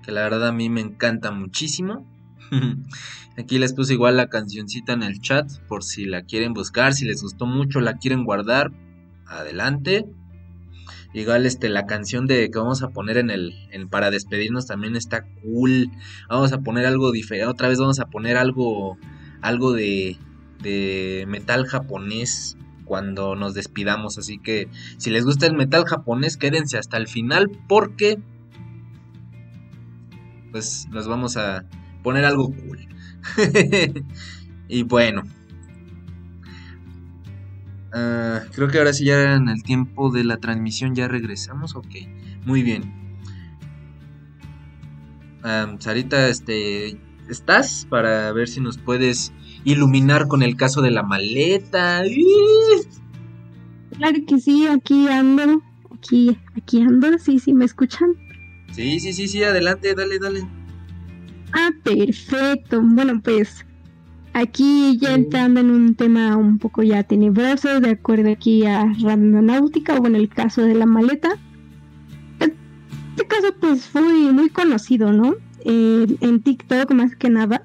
que la verdad a mí me encanta muchísimo. [laughs] Aquí les puse igual la cancioncita en el chat por si la quieren buscar, si les gustó mucho, la quieren guardar, adelante. Igual este la canción de que vamos a poner en el para despedirnos también está cool. Vamos a poner algo diferente, otra vez vamos a poner algo algo de metal japonés cuando nos despidamos, así que si les gusta el metal japonés, quédense hasta el final porque pues nos vamos a poner algo cool. [laughs] y bueno. Ah, creo que ahora sí ya en el tiempo de la transmisión ya regresamos. Ok, muy bien. Ah, Sarita, este, ¿estás? Para ver si nos puedes iluminar con el caso de la maleta. Claro que sí, aquí ando. Aquí, aquí ando, sí, sí, ¿me escuchan? Sí, sí, sí, sí, adelante, dale, dale. Ah, perfecto. Bueno, pues aquí ya entrando en un tema un poco ya tenebroso, de acuerdo aquí a Randonáutica, o en el caso de la maleta. Este caso pues fue muy conocido, ¿no? Eh, en TikTok más que nada.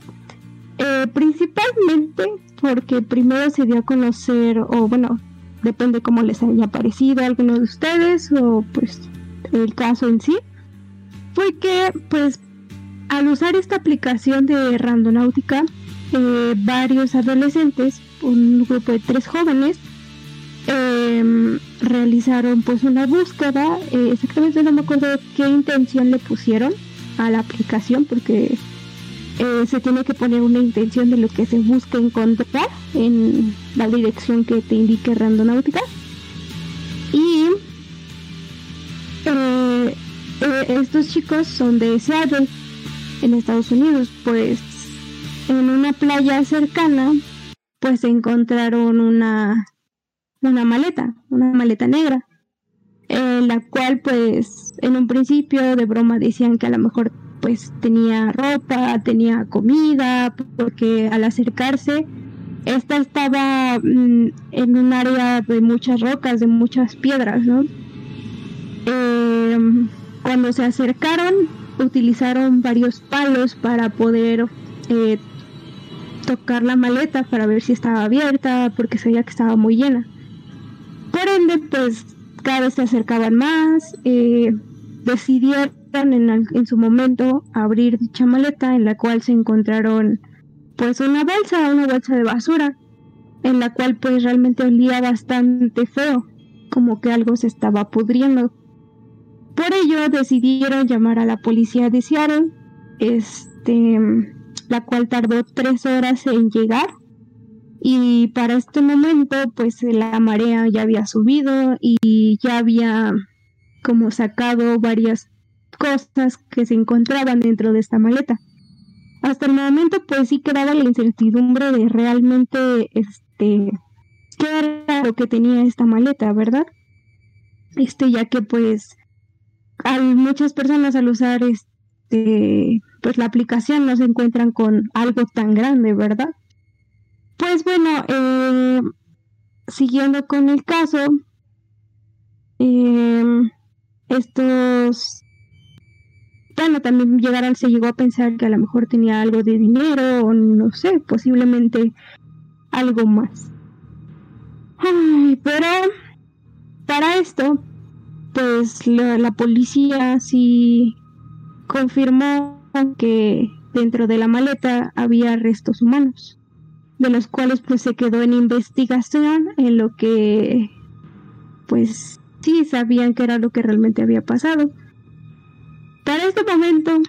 Eh, principalmente porque primero se dio a conocer, o bueno, depende cómo les haya parecido a alguno de ustedes, o pues el caso en sí, fue que pues al usar esta aplicación de Randonáutica, eh, varios adolescentes, un grupo de tres jóvenes, eh, realizaron pues una búsqueda, eh, exactamente no me acuerdo qué intención le pusieron a la aplicación porque eh, se tiene que poner una intención de lo que se busca encontrar en la dirección que te indique Randonáutica. Y eh, eh, estos chicos son de Seattle en Estados Unidos pues en una playa cercana pues encontraron una una maleta, una maleta negra, en la cual pues en un principio de broma decían que a lo mejor pues tenía ropa, tenía comida, porque al acercarse esta estaba mm, en un área de muchas rocas, de muchas piedras, ¿no? Eh, cuando se acercaron utilizaron varios palos para poder eh, tocar la maleta para ver si estaba abierta porque se veía que estaba muy llena. Por ende, pues cada vez se acercaban más, eh, decidieron en, en su momento abrir dicha maleta en la cual se encontraron pues una bolsa, una bolsa de basura, en la cual pues realmente olía bastante feo, como que algo se estaba pudriendo. Por ello decidieron llamar a la policía de Seattle, este, la cual tardó tres horas en llegar y para este momento pues la marea ya había subido y ya había como sacado varias cosas que se encontraban dentro de esta maleta. Hasta el momento pues sí quedaba la incertidumbre de realmente este qué era lo que tenía esta maleta, ¿verdad? Este ya que pues hay muchas personas al usar este pues la aplicación no se encuentran con algo tan grande, ¿verdad? Pues bueno, eh, siguiendo con el caso, eh, estos, bueno, también llegaron, se llegó a pensar que a lo mejor tenía algo de dinero o no sé, posiblemente algo más. Ay, pero para esto, pues la, la policía sí confirmó que dentro de la maleta había restos humanos de los cuales pues se quedó en investigación en lo que pues sí sabían que era lo que realmente había pasado. Para este momento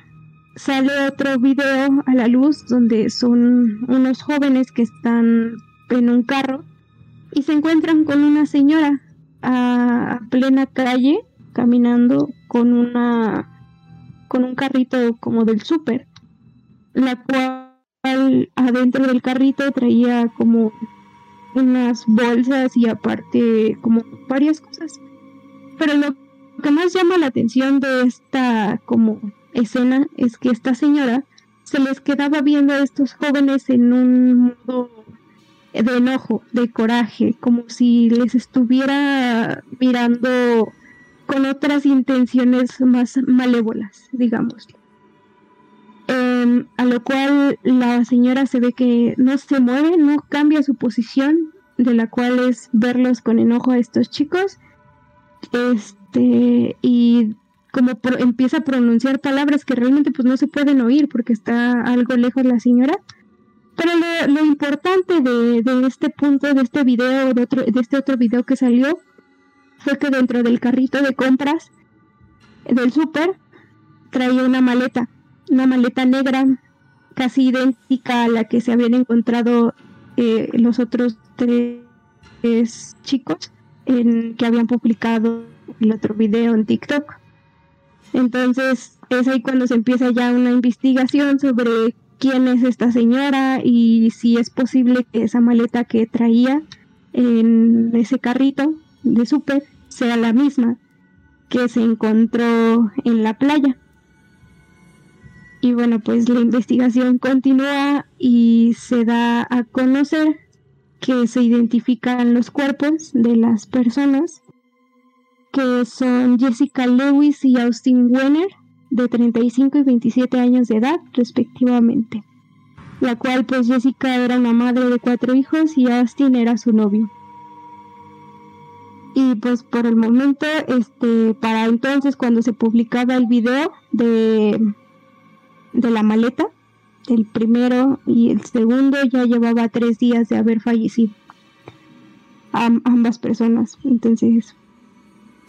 sale otro video a la luz donde son unos jóvenes que están en un carro y se encuentran con una señora a, plena calle caminando con una con un carrito como del súper la cual adentro del carrito traía como unas bolsas y aparte como varias cosas. Pero lo que más llama la atención de esta como escena es que esta señora se les quedaba viendo a estos jóvenes en un modo de enojo, de coraje, como si les estuviera mirando con otras intenciones más malévolas, digamos. Em, a lo cual la señora se ve que no se mueve, no cambia su posición, de la cual es verlos con enojo a estos chicos. Este, y como pro- empieza a pronunciar palabras que realmente pues no se pueden oír porque está algo lejos la señora. Pero lo, lo importante de, de este punto, de este video, de, otro, de este otro video que salió, fue que dentro del carrito de compras del súper traía una maleta, una maleta negra casi idéntica a la que se habían encontrado eh, los otros tres chicos en, que habían publicado el otro video en TikTok. Entonces es ahí cuando se empieza ya una investigación sobre quién es esta señora y si es posible que esa maleta que traía en ese carrito de súper sea la misma que se encontró en la playa. Y bueno, pues la investigación continúa y se da a conocer que se identifican los cuerpos de las personas que son Jessica Lewis y Austin Wenner de 35 y 27 años de edad respectivamente. La cual pues Jessica era una madre de cuatro hijos y Austin era su novio. Y pues por el momento, este, para entonces cuando se publicaba el video de, de la maleta, el primero y el segundo ya llevaba tres días de haber fallecido. Am- ambas personas. Entonces,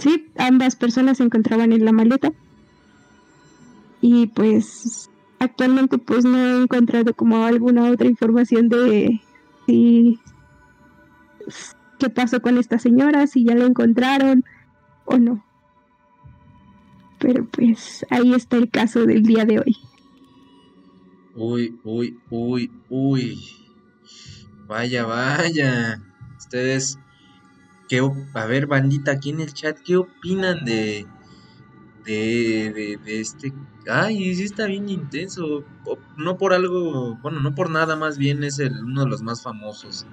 sí, ambas personas se encontraban en la maleta. Y pues actualmente pues no he encontrado como alguna otra información de si qué pasó con esta señora, si ya la encontraron o no. Pero pues ahí está el caso del día de hoy. Uy, uy, uy, uy. Vaya, vaya. Ustedes, ¿qué a ver, bandita, aquí en el chat, ¿qué opinan de, de, de, de este? Ay, sí está bien intenso. No por algo, bueno, no por nada, más bien es el, uno de los más famosos.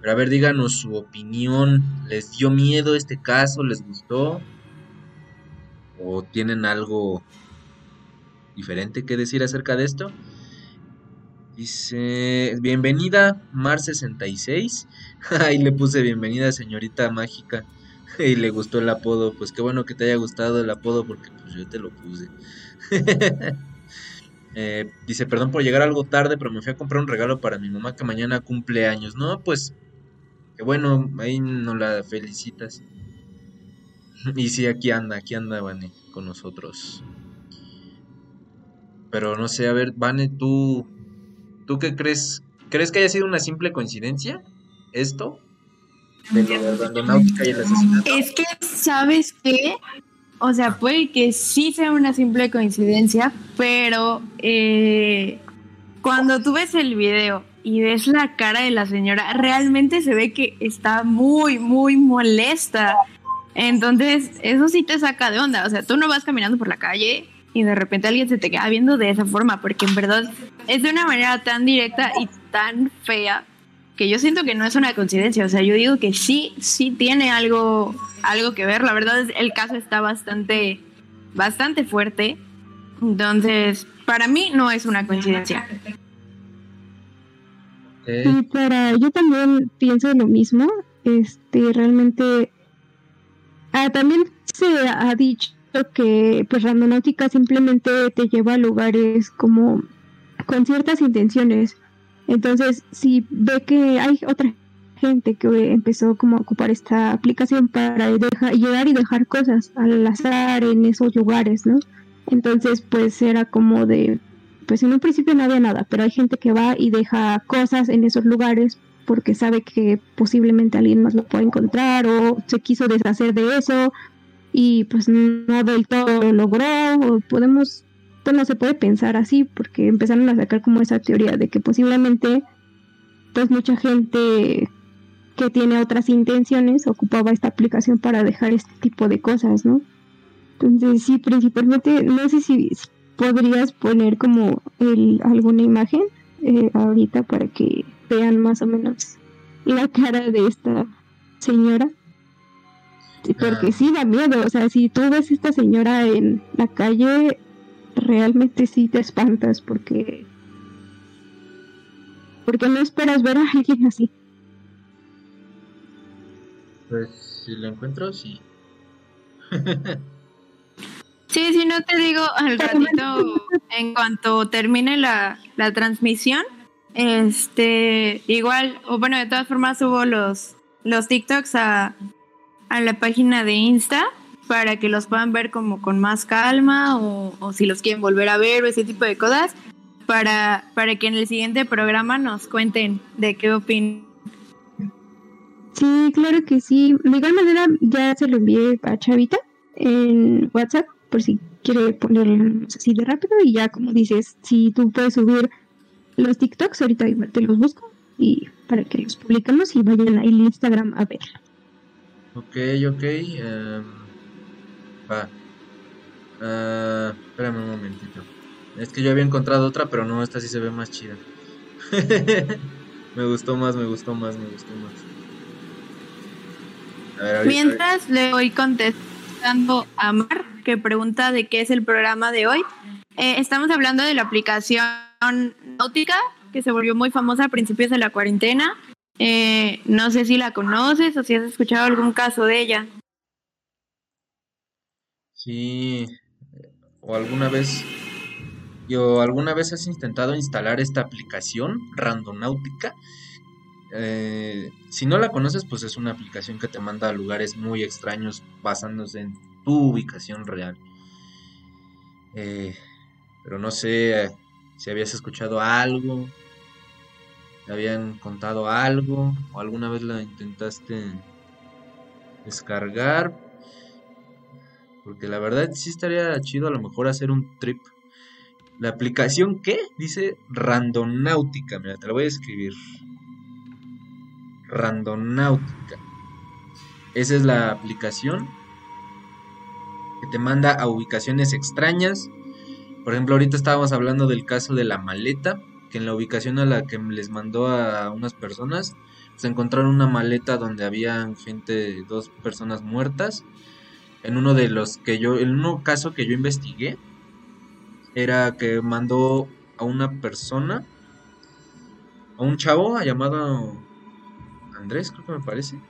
Pero a ver, díganos su opinión. ¿Les dio miedo este caso? ¿Les gustó? ¿O tienen algo diferente que decir acerca de esto? Dice, bienvenida Mar66. [laughs] Ahí le puse bienvenida señorita mágica. [laughs] Y le gustó el apodo. Pues qué bueno que te haya gustado el apodo porque pues yo te lo puse. [laughs] Eh, dice, perdón por llegar algo tarde, pero me fui a comprar un regalo para mi mamá que mañana cumple años. No, pues, qué bueno, ahí nos la felicitas. Y sí, aquí anda, aquí anda Vane con nosotros. Pero no sé, a ver, Vane, tú, ¿tú qué crees? ¿Crees que haya sido una simple coincidencia esto? De lo de y el asesinato. Es que, ¿sabes qué? O sea, puede que sí sea una simple coincidencia, pero eh, cuando tú ves el video y ves la cara de la señora, realmente se ve que está muy, muy molesta. Entonces, eso sí te saca de onda. O sea, tú no vas caminando por la calle y de repente alguien se te queda viendo de esa forma, porque en verdad es de una manera tan directa y tan fea que yo siento que no es una coincidencia. O sea, yo digo que sí, sí tiene algo, algo que ver. La verdad es el caso está bastante, bastante fuerte. Entonces, para mí no es una coincidencia. Y para yo también pienso lo mismo. Este, realmente. Ah, también se ha dicho que pues randonáutica simplemente te lleva a lugares como con ciertas intenciones. Entonces, si ve que hay otra gente que empezó como a ocupar esta aplicación para dejar, llegar y dejar cosas al azar en esos lugares, ¿no? Entonces, pues era como de, pues en un principio no había nada, pero hay gente que va y deja cosas en esos lugares porque sabe que posiblemente alguien más lo puede encontrar o se quiso deshacer de eso y pues no del todo lo logró o podemos pues no se puede pensar así porque empezaron a sacar como esa teoría de que posiblemente pues mucha gente que tiene otras intenciones ocupaba esta aplicación para dejar este tipo de cosas, ¿no? Entonces sí, principalmente, no sé si si podrías poner como el, alguna imagen eh, ahorita para que vean más o menos la cara de esta señora. Porque sí da miedo, o sea, si tú ves esta señora en la calle, realmente sí te espantas porque porque no esperas ver a alguien así. Pues si lo encuentro, sí. [laughs] Sí, si no te digo al ratito, [laughs] en cuanto termine la, la transmisión, este, igual, o bueno, de todas formas subo los, los TikToks a, a la página de Insta para que los puedan ver como con más calma o, si los quieren volver a ver o ese tipo de cosas para, para que en el siguiente programa nos cuenten de qué opinan. Sí, claro que sí. De igual manera ya se lo envié a Chavita en WhatsApp por si quiere ponerlo así de rápido y ya como dices, si tú puedes subir los TikToks, ahorita te los busco y para que los publicamos y vayan ahí al Instagram a verlo. Ok, ok. em, va. Ah, espérame un momentito. Es que yo había encontrado otra, pero no, esta sí se ve más chida. [laughs] me gustó más, me gustó más, me gustó más. A ver, Mientras le voy contestando a Mar, que pregunta de qué es el programa de hoy. Eh, estamos hablando de la aplicación Náutica, que se volvió muy famosa a principios de la cuarentena. Eh, no sé si la conoces o si has escuchado algún caso de ella. Sí, o alguna vez, yo alguna vez has intentado instalar esta aplicación Randonáutica. Eh, si no la conoces, pues es una aplicación que te manda a lugares muy extraños basándose en tu ubicación real. Eh, pero no sé eh, si habías escuchado algo, te habían contado algo, o alguna vez la intentaste descargar. Porque la verdad sí estaría chido a lo mejor hacer un trip. La aplicación ¿qué? Dice Randonáutica. Mira, te la voy a escribir. Randonáutica. Esa es la aplicación que te manda a ubicaciones extrañas. Por ejemplo, ahorita estábamos hablando del caso de la maleta, que en la ubicación a la que les mandó a unas personas, se encontraron una maleta donde había gente, dos personas muertas en uno de los que yo, en uno caso que yo investigué, era que mandó a una persona, a un chavo llamado Andrés, creo que me parece.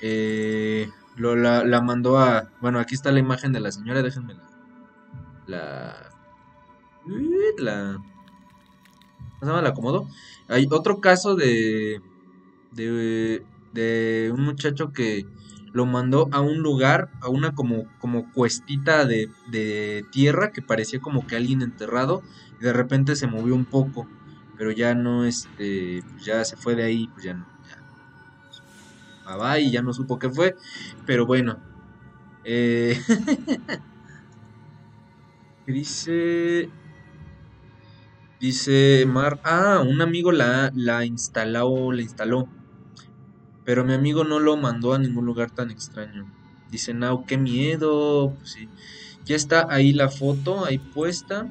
Eh, la, la mandó a, bueno, aquí está la imagen de la señora, déjenme la, la, la, ¿cómo se llama? La acomodo. Hay otro caso de, de, de un muchacho que lo mandó a un lugar, a una como, como cuestita de, de tierra que parecía como que alguien enterrado y de repente se movió un poco, pero ya no, este, ya se fue de ahí, pues ya no, ya, bye bye, y ya no supo qué fue, pero bueno, eh, [laughs] dice, dice Mar, ah, un amigo la, la instaló, la instaló. Pero mi amigo no lo mandó a ningún lugar tan extraño. Dice Nao, qué miedo. Pues sí. Ya está ahí la foto, ahí puesta.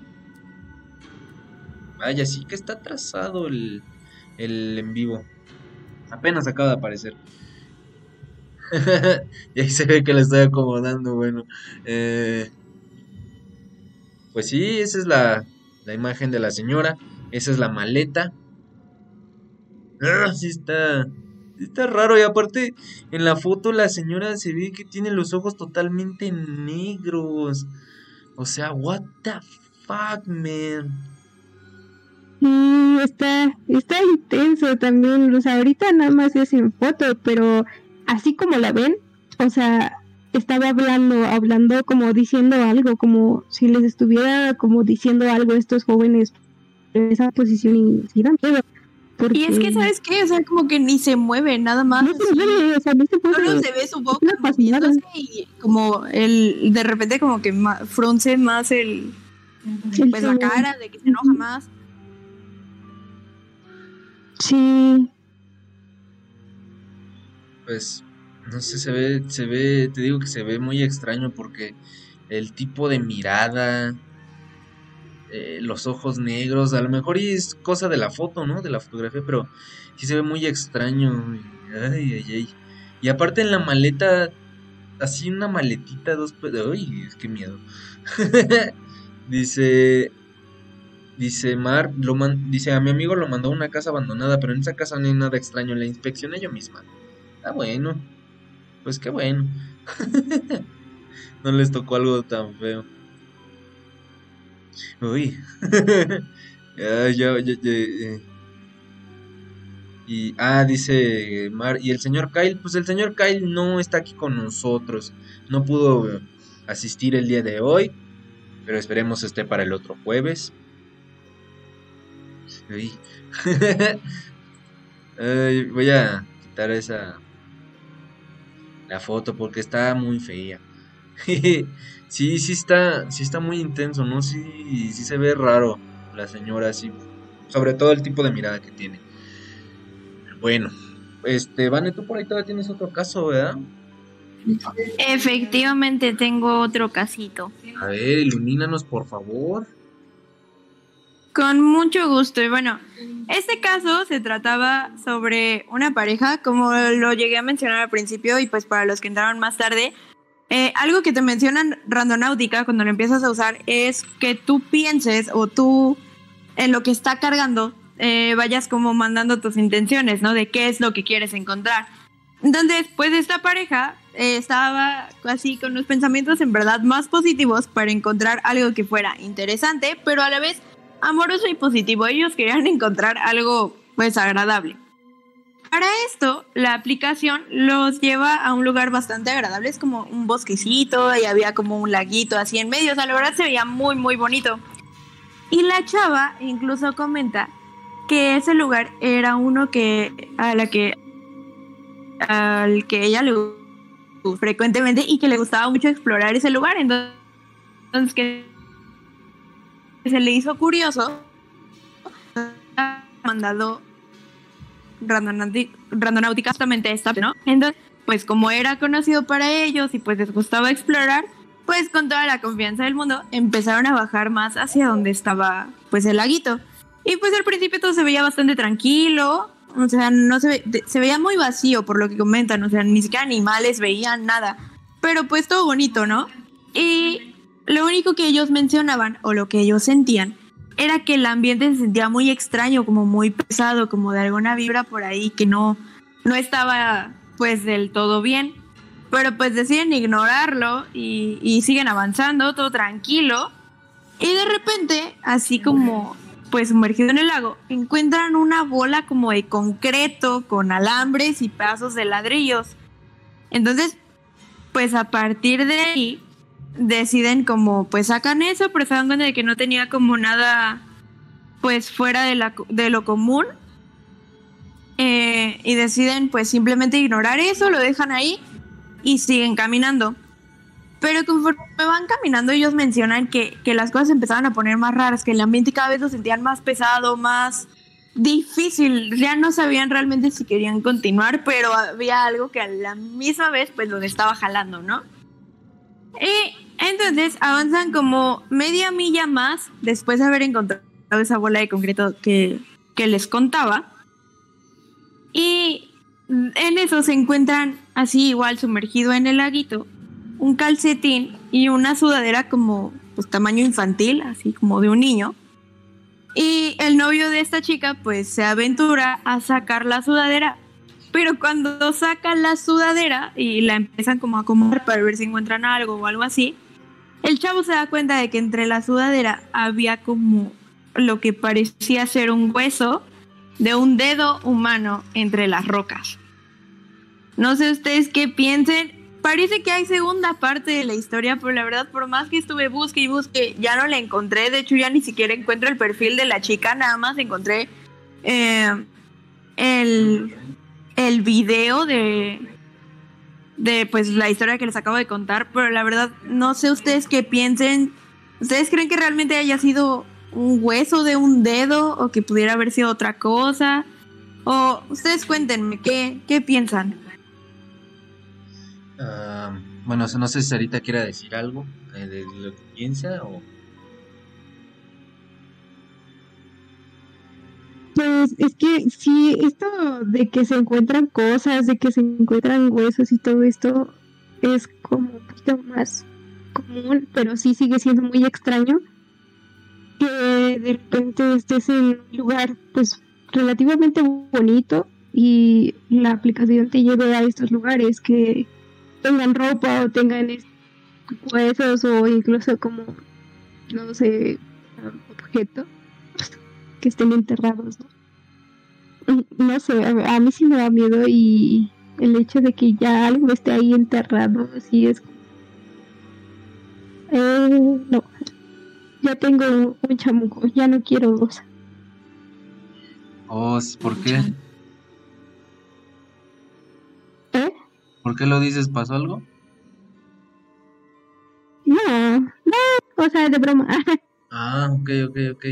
Vaya, sí que está trazado el, el en vivo. Apenas acaba de aparecer. [laughs] y ahí se ve que le estoy acomodando, bueno. eh, pues sí, esa es la, la imagen de la señora. Esa es la maleta. Ah, sí está... Está raro y aparte en la foto la señora se ve que tiene los ojos totalmente negros. O sea, what the fuck, man. Sí, está, está intenso también. O sea, ahorita nada más es en foto, pero así como la ven, o sea, estaba hablando, hablando como diciendo algo, como si les estuviera como diciendo algo a estos jóvenes en esa posición y sí da miedo. Y es que, ¿sabes qué? O sea, como que ni se mueve, nada más. No se mueve, o sea, no se puede. Solo se ve su boca moviéndose y como el, de repente como que ma- frunce más el, El pues la cara, de que se enoja más. Sí, Pues no sé, se ve, se ve, te digo que se ve muy extraño porque el tipo de mirada, eh, los ojos negros, a lo mejor es cosa de la foto, ¿no? De la fotografía, pero sí se ve muy extraño. Ay, ay, ay. Y aparte en la maleta, así una maletita, dos... Ay, qué miedo. [laughs] Dice. Dice Mar, lo dice a mi amigo lo mandó a una casa abandonada, pero en esa casa no hay nada extraño, la inspeccioné yo misma. Ah, bueno. Pues qué bueno. [laughs] no les tocó algo tan feo. Uy. ya, [laughs] ya, ya, ya, eh. Y, ah, dice Mar, y el señor Kyle, pues el señor Kyle no está aquí con nosotros. No pudo asistir el día de hoy, pero esperemos esté para el otro jueves. Uy. [laughs] Voy a quitar esa la foto porque está muy fea. [laughs] sí, sí está, sí está muy intenso, ¿no? Sí, sí se ve raro la señora, sí. Sobre todo el tipo de mirada que tiene. Bueno, este, Vane, tú por ahí todavía tienes otro caso, ¿verdad? Efectivamente, tengo otro casito. A ver, ilumínanos, por favor. Con mucho gusto. Y bueno, este caso se trataba sobre una pareja, como lo llegué a mencionar al principio, y pues para los que entraron más tarde, eh, algo que te mencionan randonáutica cuando lo empiezas a usar es que tú pienses o tú en lo que está cargando eh, vayas como mandando tus intenciones, ¿no? De qué es lo que quieres encontrar. Entonces, pues esta pareja eh, estaba así con los pensamientos en verdad más positivos para encontrar algo que fuera interesante, pero a la vez amoroso y positivo. Ellos querían encontrar algo pues agradable. Para esto, la aplicación los lleva a un lugar bastante agradable, es como un bosquecito y había como un laguito así en medio, o sea, la verdad se veía muy muy bonito. Y la chava incluso comenta que ese lugar era uno que a la que al que ella le frecuentemente y que le gustaba mucho explorar ese lugar, entonces que se le hizo curioso mandado Randonáutica justamente esta, ¿no? Entonces, pues como era conocido para ellos y pues les gustaba explorar, pues con toda la confianza del mundo empezaron a bajar más hacia donde estaba pues el laguito. Y pues al principio todo se veía bastante tranquilo, o sea, no se, ve- se veía muy vacío por lo que comentan, o sea, ni siquiera animales veían nada, pero pues todo bonito, ¿no? Y lo único que ellos mencionaban o lo que ellos sentían era que el ambiente se sentía muy extraño, como muy pesado, como de alguna vibra por ahí que no, no estaba pues del todo bien. Pero pues deciden ignorarlo y, siguen avanzando, todo tranquilo. Y de repente, así como pues sumergido en el lago, encuentran una bola como de concreto con alambres y pedazos de ladrillos. Entonces, pues a partir de ahí deciden como pues sacan eso, pero se dan cuenta de que no tenía como nada pues fuera de, la, de lo común. Eh, y deciden pues simplemente ignorar eso, lo dejan ahí y siguen caminando. Pero conforme van caminando, ellos mencionan que, que las cosas empezaban a poner más raras, que el ambiente cada vez lo sentían más pesado, más difícil. Ya no sabían realmente si querían continuar, pero había algo que a la misma vez pues los estaba jalando, ¿no? Y entonces avanzan como media milla más después de haber encontrado esa bola de concreto que, que les contaba. Y en eso se encuentran así igual sumergido en el laguito un calcetín y una sudadera como pues tamaño infantil, así como de un niño. Y el novio de esta chica pues se aventura a sacar la sudadera. Pero cuando sacan la sudadera y la empiezan como a acomodar para ver si encuentran algo o algo así, el chavo se da cuenta de que entre la sudadera había como lo que parecía ser un hueso de un dedo humano entre las rocas. No sé ustedes qué piensen. Parece que hay segunda parte de la historia, pero la verdad, por más que estuve busque y busque, ya no la encontré. De hecho, ya ni siquiera encuentro el perfil de la chica, nada más encontré eh, el, el video de, de pues la historia que les acabo de contar, pero la verdad, no sé ustedes qué piensen. ¿Ustedes creen que realmente haya sido un hueso de un dedo o que pudiera haber sido otra cosa? O ustedes cuéntenme, ¿qué, qué piensan? Ah, bueno, no sé si Sarita quiera decir algo eh, de lo que piensa o... Pues es que sí, esto de que se encuentran cosas, de que se encuentran huesos y todo esto es como un poquito más común, pero sí sigue siendo muy extraño. que de repente estés en un lugar pues relativamente bonito y la aplicación te lleve a estos lugares que tengan ropa o tengan es- huesos o incluso como no sé objetos que estén enterrados ¿no? Mm, no sé a, a mí sí me da miedo y el hecho de que ya algo esté ahí enterrado sí es eh, no ya tengo un, un chamuco ya no quiero dos Oh, ¿por qué? ¿Eh? ¿Por qué lo dices? ¿Pasó algo? no no o sea de broma [laughs] Ah, ok, ok, ok.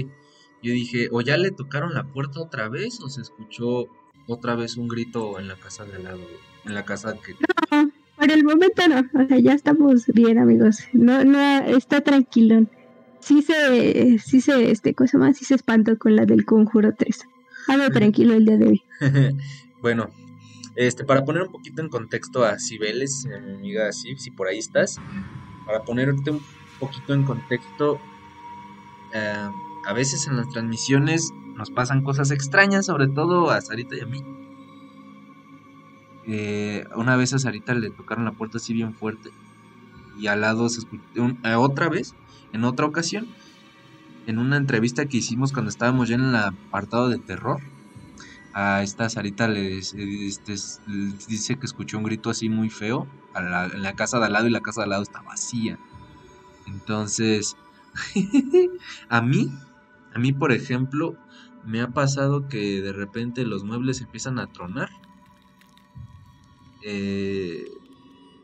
Yo dije, o ya le tocaron la puerta otra vez, o se escuchó otra vez un grito en la casa de al lado, en la casa que... No, por el momento no, o sea, ya estamos bien, amigos. No, no, está tranquilo. Sí se, sí se, este, cosa más, sí se espantó con la del Conjuro 3. Ando tranquilo el día de hoy. [laughs] bueno, este, para poner un poquito en contexto a Cibeles, a mi amiga Sib, si por ahí estás, para ponerte un poquito en contexto, eh, a veces en las transmisiones nos pasan cosas extrañas, sobre todo a Sarita y a mí. Una vez a Sarita le tocaron la puerta así bien fuerte y al lado se escuchó un- eh, otra vez, en otra ocasión, en una entrevista que hicimos cuando estábamos ya en el apartado de terror, a esta Sarita les, este, dice que escuchó un grito así muy feo a en la casa de al lado y la casa de al lado está vacía. Entonces, [laughs] a mí, a mí por ejemplo, me ha pasado que de repente los muebles empiezan a tronar. Eh,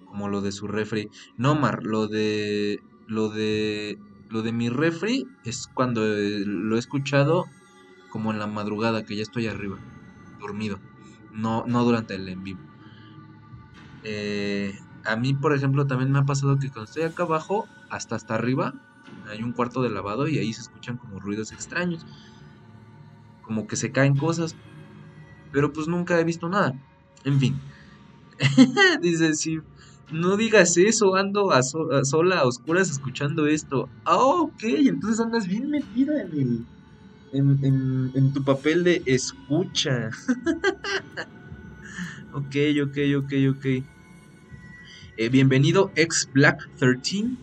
como lo de su refri. No, Mar, lo de. Lo de. Lo de mi refri es cuando eh, lo he escuchado como en la madrugada, que ya estoy arriba, dormido. No, no durante el en vivo. Eh, a mí, por ejemplo, también me ha pasado que cuando estoy acá abajo, hasta hasta arriba, hay un cuarto de lavado y ahí se escuchan como ruidos extraños. Como que se caen cosas. Pero pues nunca he visto nada. En fin. [laughs] Dice, sí, no digas eso, ando a, so- sola, a oscuras, escuchando esto. Ah, ok, entonces andas bien metida en el... En tu papel de escucha. [laughs] ok, ok, ok, ok. Eh, bienvenido, ex Black 13.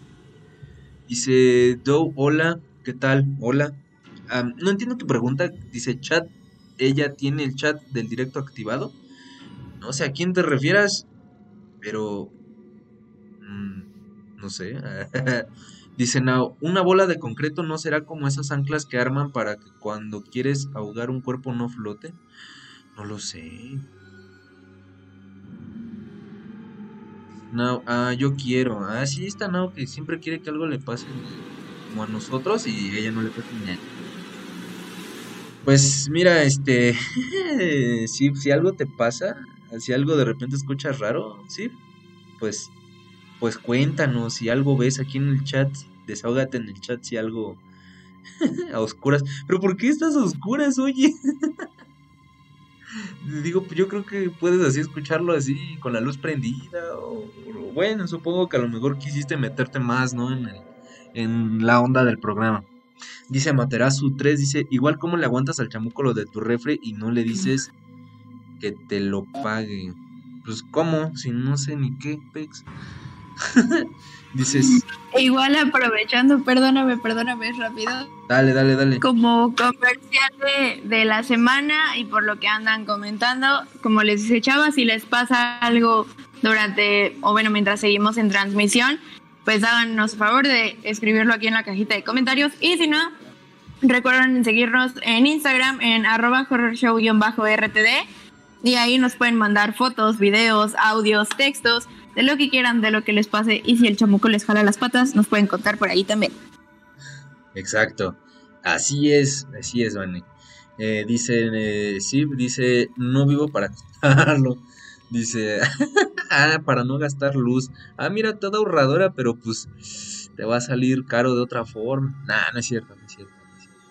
Dice, Do, hola, ¿qué tal? Hola. No entiendo tu pregunta. Dice, chat, ella tiene el chat del directo activado. No sé a quién te refieras, pero... mm, no sé. [laughs] Dice Nao, una bola de concreto no será como esas anclas que arman para que cuando quieres ahogar un cuerpo no flote. No lo sé. Nao, ah, yo quiero. Ah, sí, está Nao que siempre quiere que algo le pase como a nosotros y ella no le pase nada. Pues mira, este, [laughs] si, si algo te pasa, si algo de repente escuchas raro, sí, pues, pues cuéntanos, si algo ves aquí en el chat, desahógate en el chat si algo [laughs] a oscuras. Pero ¿por qué estás a oscuras, oye? [laughs] Digo, pues yo creo que puedes así escucharlo así con la luz prendida o, o bueno, supongo que a lo mejor quisiste meterte más, ¿no? En, el- en la onda del programa. Dice Materazu 3, dice, igual como le aguantas al chamuco lo de tu refri y no le dices que te lo pague. Pues ¿cómo? Si no sé ni qué, Pex. [laughs] Dices, E igual aprovechando, perdóname, perdóname rápido, dale, dale, dale. como comercial de, de la semana y por lo que andan comentando, como les dice Chava, si les pasa algo durante, o bueno, mientras seguimos en transmisión, pues háganos favor de escribirlo aquí en la cajita de comentarios y si no, recuerden seguirnos en Instagram en arroba horrorshow-rtd y ahí nos pueden mandar fotos, videos, audios, textos, de lo que quieran, de lo que les pase y si el chamuco les jala las patas, nos pueden contar por ahí también. Exacto. Así es, así es, Vane. Eh, dice, eh, dice, no vivo para [laughs] contarlo. Dice, [laughs] ah, para no gastar luz. Ah, mira, toda ahorradora, pero pues te va a salir caro de otra forma. Nah, no es cierto, no es cierto. no es cierto.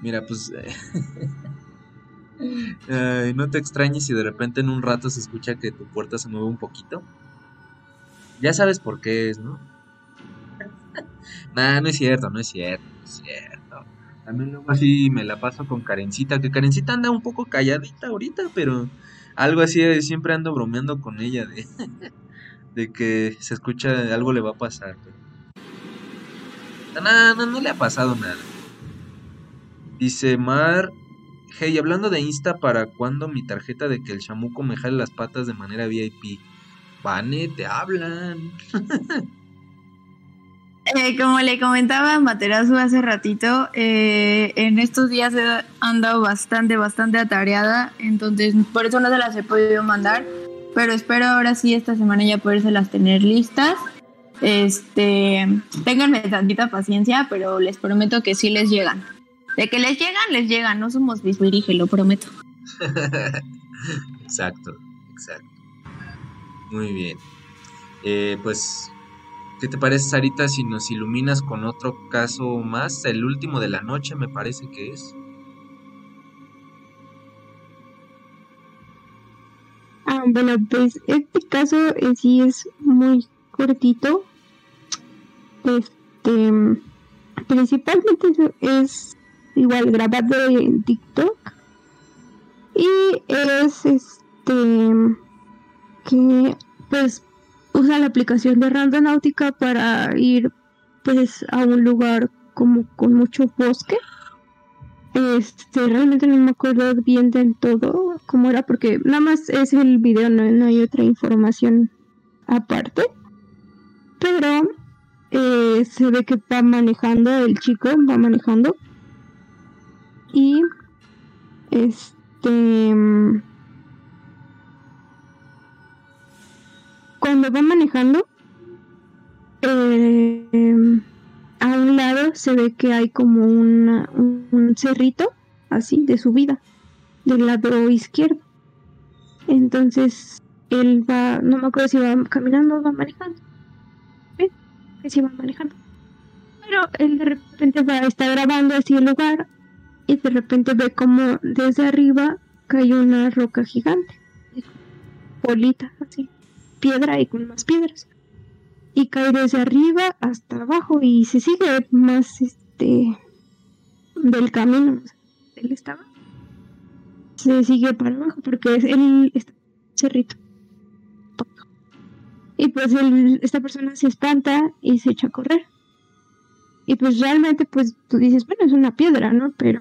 Mira, pues... [laughs] Ay, no te extrañes si de repente en un rato se escucha que tu puerta se mueve un poquito. Ya sabes por qué es, ¿no? [laughs] Nah, no es cierto, no es cierto, no es cierto. También luego así me la paso con Karencita, que Karencita anda un poco calladita ahorita, pero algo así, eh, siempre ando bromeando con ella de, [laughs] de que se escucha, algo le va a pasar. pero- No, no, no le ha pasado nada. Dice Mar, hey, hablando de Insta, ¿para cuándo mi tarjeta de que el chamuco me jale las patas de manera VIP? Vane, te hablan. [laughs] Eh, como le comentaba Materazu hace ratito, eh, en estos días he andado bastante, bastante atareada, entonces por eso no se las he podido mandar, pero espero ahora sí esta semana ya podérselas tener listas. Este, ténganme tantita paciencia, pero les prometo que sí les llegan. De que les llegan, les llegan, no somos bisbirige, lo prometo. [laughs] exacto, exacto. Muy bien. Eh, pues, ¿qué te parece, Sarita, si nos iluminas con otro caso más? El último de la noche, me parece que es. Ah, bueno, pues este caso en sí es muy cortito. Este, principalmente es, es igual grabado en TikTok. Y es este que pues usa la aplicación de Randonáutica para ir pues a un lugar como con mucho bosque. Este, realmente no me acuerdo bien del todo cómo era porque nada más es el video, no, no hay otra información aparte. Pero eh, se ve que va manejando, el chico va manejando. Y este cuando va manejando eh, a un lado se ve que hay como un, un cerrito así de subida del lado izquierdo. Entonces él va no me acuerdo si va caminando va manejando. ¿Ven? que sí va manejando. Pero él de repente va está grabando así el lugar y de repente ve como desde arriba cae una roca gigante. Bolita así. Piedra y con más piedras. Y cae desde arriba hasta abajo y se sigue más este del camino él estaba se sigue para abajo porque es él está cerrito. Y pues esta persona se espanta y se echa a correr y pues realmente pues tú dices bueno es una piedra no pero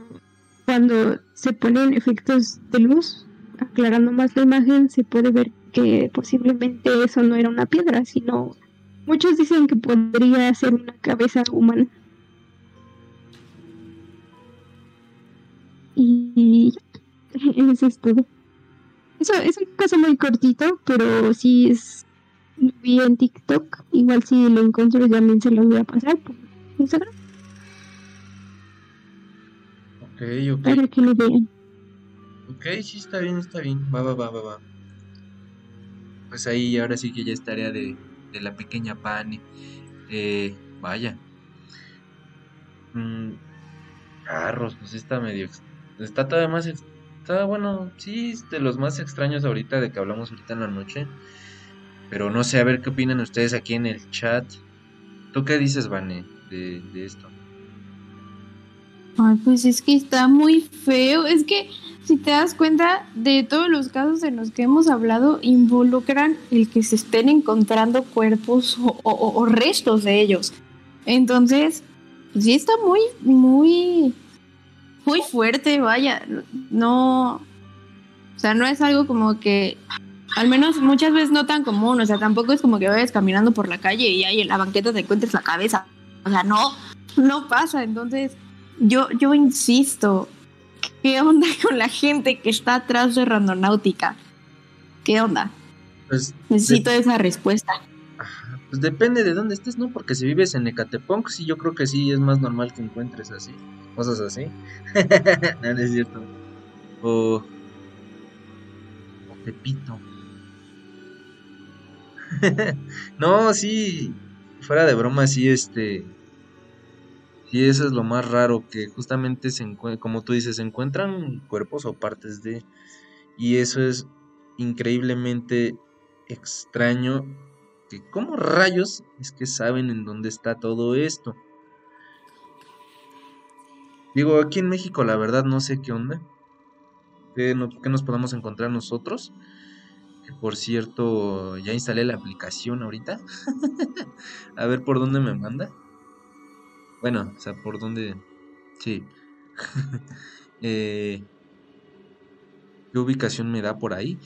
cuando se ponen efectos de luz aclarando más la imagen se puede ver que posiblemente eso no era una piedra sino Muchos dicen que podría ser una cabeza humana. Y ya, [laughs] eso es todo. Eso es un caso muy cortito, pero sí es. Vi en TikTok. Igual si lo encuentro también se lo voy a pasar Instagram Ok, ok. para que lo vean. Ok, sí, está bien, está bien. Va, va, va, va, va. Pues ahí ahora sí que ya es tarea de, de la pequeña Pani. Eh, vaya. Mm, carros, pues está medio... Está todavía más... Está bueno, sí, es de los más extraños ahorita de que hablamos ahorita en la noche. Pero no sé, a ver qué opinan ustedes aquí en el chat. ¿Tú qué dices, Vane, de, esto? Ay, pues es que está muy feo. Es que si te das cuenta de todos los casos en los que hemos hablado, involucran el que se estén encontrando cuerpos o, o- o restos de ellos. Entonces, pues sí está muy, muy, muy fuerte, vaya. No, o sea, no es algo como que, al menos muchas veces no tan común. O sea, tampoco es como que vayas caminando por la calle y ahí en la banqueta te encuentres la cabeza. O sea, no, no pasa. Entonces, yo, yo insisto, ¿qué onda [laughs] con la gente que está atrás de Randonáutica? ¿Qué onda? Pues, Necesito esa respuesta. Pues depende de dónde estés, ¿no? Porque si vives en Ecatepunk, sí, yo creo que sí es más normal que encuentres así, cosas así. [laughs] no, no es cierto. O. O Tepito. [laughs] no, sí, fuera de broma, sí, este. Sí, eso es lo más raro, que justamente se como tú dices, se encuentran cuerpos o partes de. Y eso es increíblemente extraño que cómo rayos es que saben en dónde está todo esto. Digo, aquí en México la verdad no sé qué onda. ¿Qué, qué nos podemos encontrar nosotros? Por cierto, ya instalé la aplicación ahorita. [laughs] A ver por dónde me manda. Bueno, o sea, por dónde... Sí. [laughs] Eh, ¿Qué ubicación me da por ahí?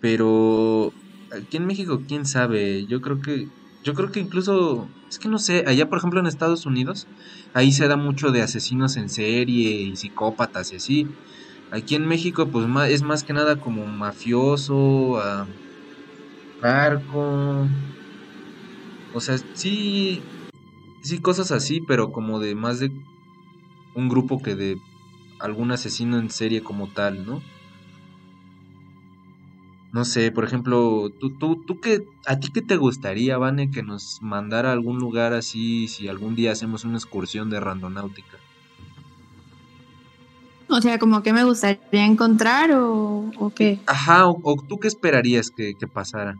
Pero aquí en México, quién sabe. Yo creo que, yo creo que incluso, es que no sé, allá por ejemplo en Estados Unidos, ahí se da mucho de asesinos en serie y psicópatas y así. Aquí en México, pues es más que nada como mafioso, ah, narco. O sea, sí, sí cosas así, pero como de más de un grupo que de algún asesino en serie como tal, ¿no? No sé, por ejemplo, tú, tú, tú qué, a ti qué te gustaría, Vane, que nos mandara a algún lugar así, si algún día hacemos una excursión de randonáutica. O sea, como que me gustaría encontrar o, o qué. Ajá, o, o tú qué esperarías que, que pasara.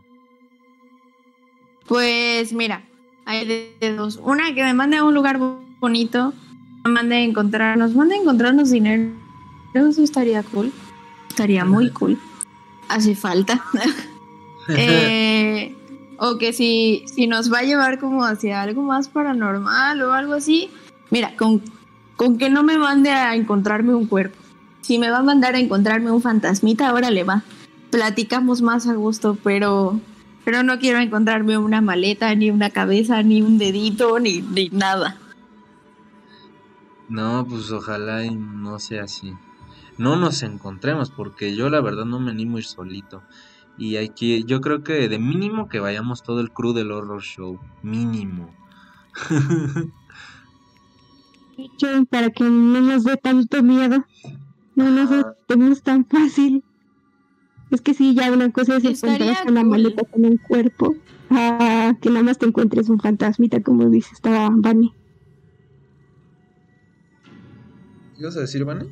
Pues mira, hay de, de dos. Una que me mande a un lugar bo- bonito, me mande a encontrarnos, mande a encontrarnos dinero. Eso estaría cool. Estaría muy cool. Hace falta. [laughs] Eh, o que si, si nos va a llevar como hacia algo más paranormal o algo así, mira, con, con que no me mande a encontrarme un cuerpo. Si me va a mandar a encontrarme un fantasmita, ahora le va. Platicamos más a gusto, pero, pero no quiero encontrarme una maleta, ni una cabeza, ni un dedito, ni, ni nada. No, pues ojalá y no sea así. No nos encontremos, porque yo la verdad no me animo a ir solito. Y hay que, yo creo que de mínimo que vayamos todo el crew del horror show. Mínimo. [laughs] Dicho, para que no nos dé tanto miedo. No nos asustemos tan fácil. Es que sí, ya una cosa es encontrarse una cool. maleta con un cuerpo. Ah, que nada más te encuentres un fantasmita, como dice estaba Bunny. ¿Qué ibas a decir, Vane?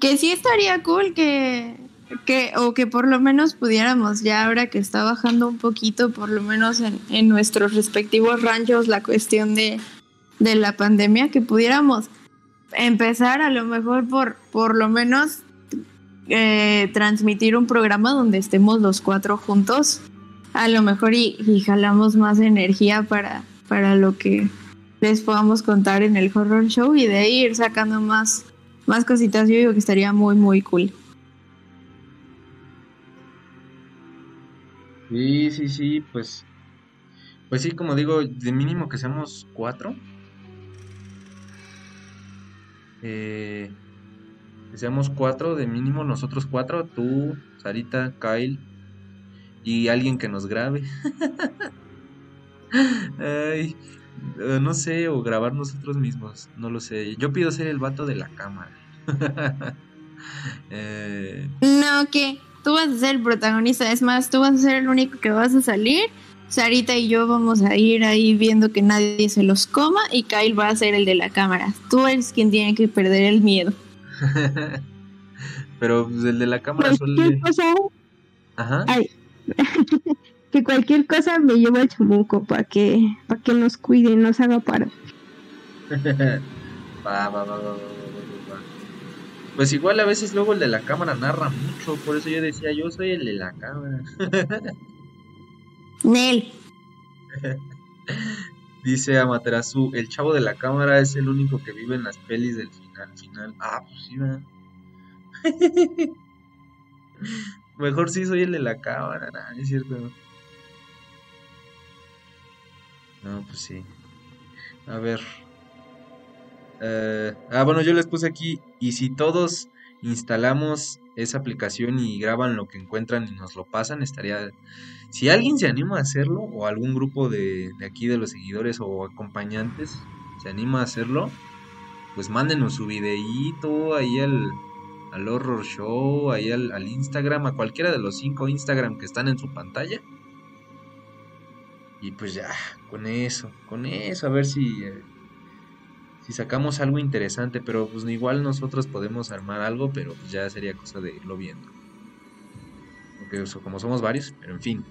Que sí estaría cool que, que, o que por lo menos pudiéramos, ya ahora que está bajando un poquito, por lo menos en, en nuestros respectivos ranchos, la cuestión de, de la pandemia, que pudiéramos empezar a lo mejor por, por lo menos eh, transmitir un programa donde estemos los cuatro juntos, a lo mejor y, jalamos más energía para, para lo que les podamos contar en el horror show y de ir sacando más, más cositas. Yo digo que estaría muy, muy cool. Sí, sí, sí, pues. Pues sí, como digo, de mínimo que seamos cuatro. Eh, que seamos cuatro, de mínimo nosotros cuatro, tú, Sarita, Kyle y alguien que nos grabe. [laughs] Ay, eh, no sé, o grabar nosotros mismos, no lo sé. Yo pido ser el vato de la cámara. [laughs] Eh, No, que tú vas a ser el protagonista. Es más, tú vas a ser el único que vas a salir. Sarita y yo vamos a ir ahí viendo que nadie se los coma y Kyle va a ser el de la cámara. Tú eres quien tiene que perder el miedo. [laughs] Pero pues, el de la cámara Cualquier suele. cosa, Ajá. ay, [laughs] que cualquier cosa me llevo al chamuco para que, para que nos cuide, nos haga paro. [laughs] Va, va, va, va, va. Pues igual a veces luego el de la cámara narra mucho, por eso yo decía, yo soy el de la cámara. [laughs] Nel. [laughs] Dice Amaterasu, el chavo de la cámara es el único que vive en las pelis del final. final. Ah, pues sí, ¿verdad? [laughs] Mejor sí soy el de la cámara, nah, es cierto. No, pues sí. A ver. Eh, ah, bueno, yo les puse aquí, y si todos instalamos esa aplicación y graban lo que encuentran y nos lo pasan, estaría... Si alguien se anima a hacerlo, o algún grupo de, aquí de los seguidores o acompañantes se anima a hacerlo, pues mándenos su videíto ahí al, al horror show, ahí al, al Instagram, a cualquiera de los cinco Instagram que están en su pantalla. Y pues ya, con eso, con eso, a ver si, eh, si sacamos algo interesante, pero pues igual nosotros podemos armar algo, pero pues ya sería cosa de irlo viendo. Porque como somos varios, pero en fin.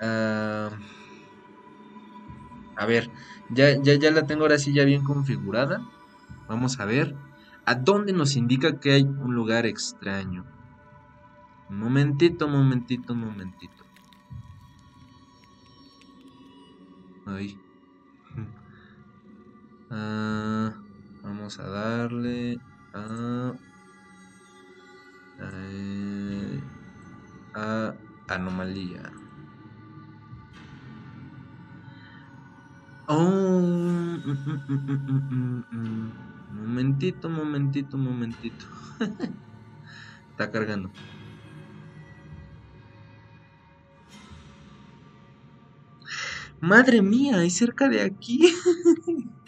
Ah, a ver, ya, ya, ya la tengo ahora sí ya bien configurada. Vamos a ver a dónde nos indica que hay un lugar extraño. Un momentito, momentito, momentito. Ahí. Ah, vamos a darle a, a, anomalía. Oh, mm, mm, mm. momentito, momentito, momentito. [laughs] Está cargando. Madre mía, es cerca de aquí. [laughs]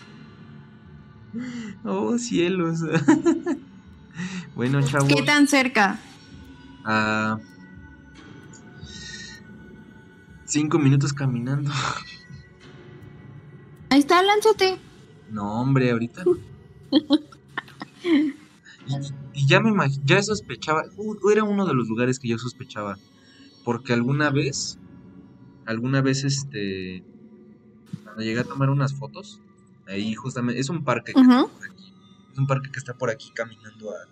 oh, cielos. [laughs] bueno, chavos. ¿Qué tan cerca? a cinco minutos caminando. [laughs] Ahí está, lánzate. No, hombre, ahorita. Y, y ya me ya sospechaba, u- era uno de los lugares que yo sospechaba, porque alguna vez, alguna vez, este, cuando llegué a tomar unas fotos, ahí justamente, es un parque que está por aquí, es un parque que está por aquí caminando a,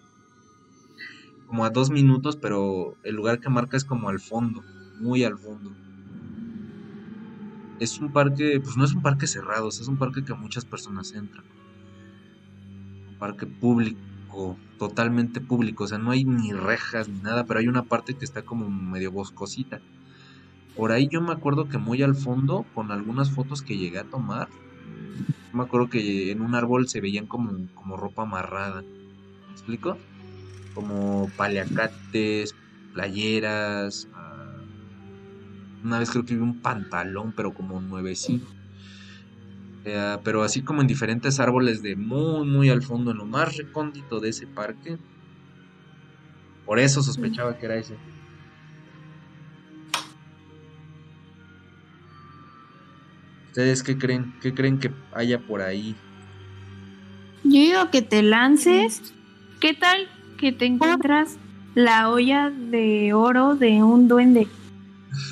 como a dos minutos, pero el lugar que marca es como al fondo, muy al fondo. Es un parque, pues no es un parque cerrado, es un parque que muchas personas entran. Un parque público, totalmente público, o sea, no hay ni rejas ni nada, pero hay una parte que está como medio boscosita. Por ahí yo me acuerdo que muy al fondo, con algunas fotos que llegué a tomar, me acuerdo que en un árbol se veían como, como ropa amarrada. ¿Me explico? Como paliacates, playeras. ah, Una vez creo que vi un pantalón, pero como nuevecito. Eh, pero así como en diferentes árboles de muy, muy al fondo, en lo más recóndito de ese parque. Por eso sospechaba que era ese. ¿Ustedes qué creen? ¿Qué creen que haya por ahí? Yo digo que te lances. ¿Qué tal que te encuentras la olla de oro de un duende?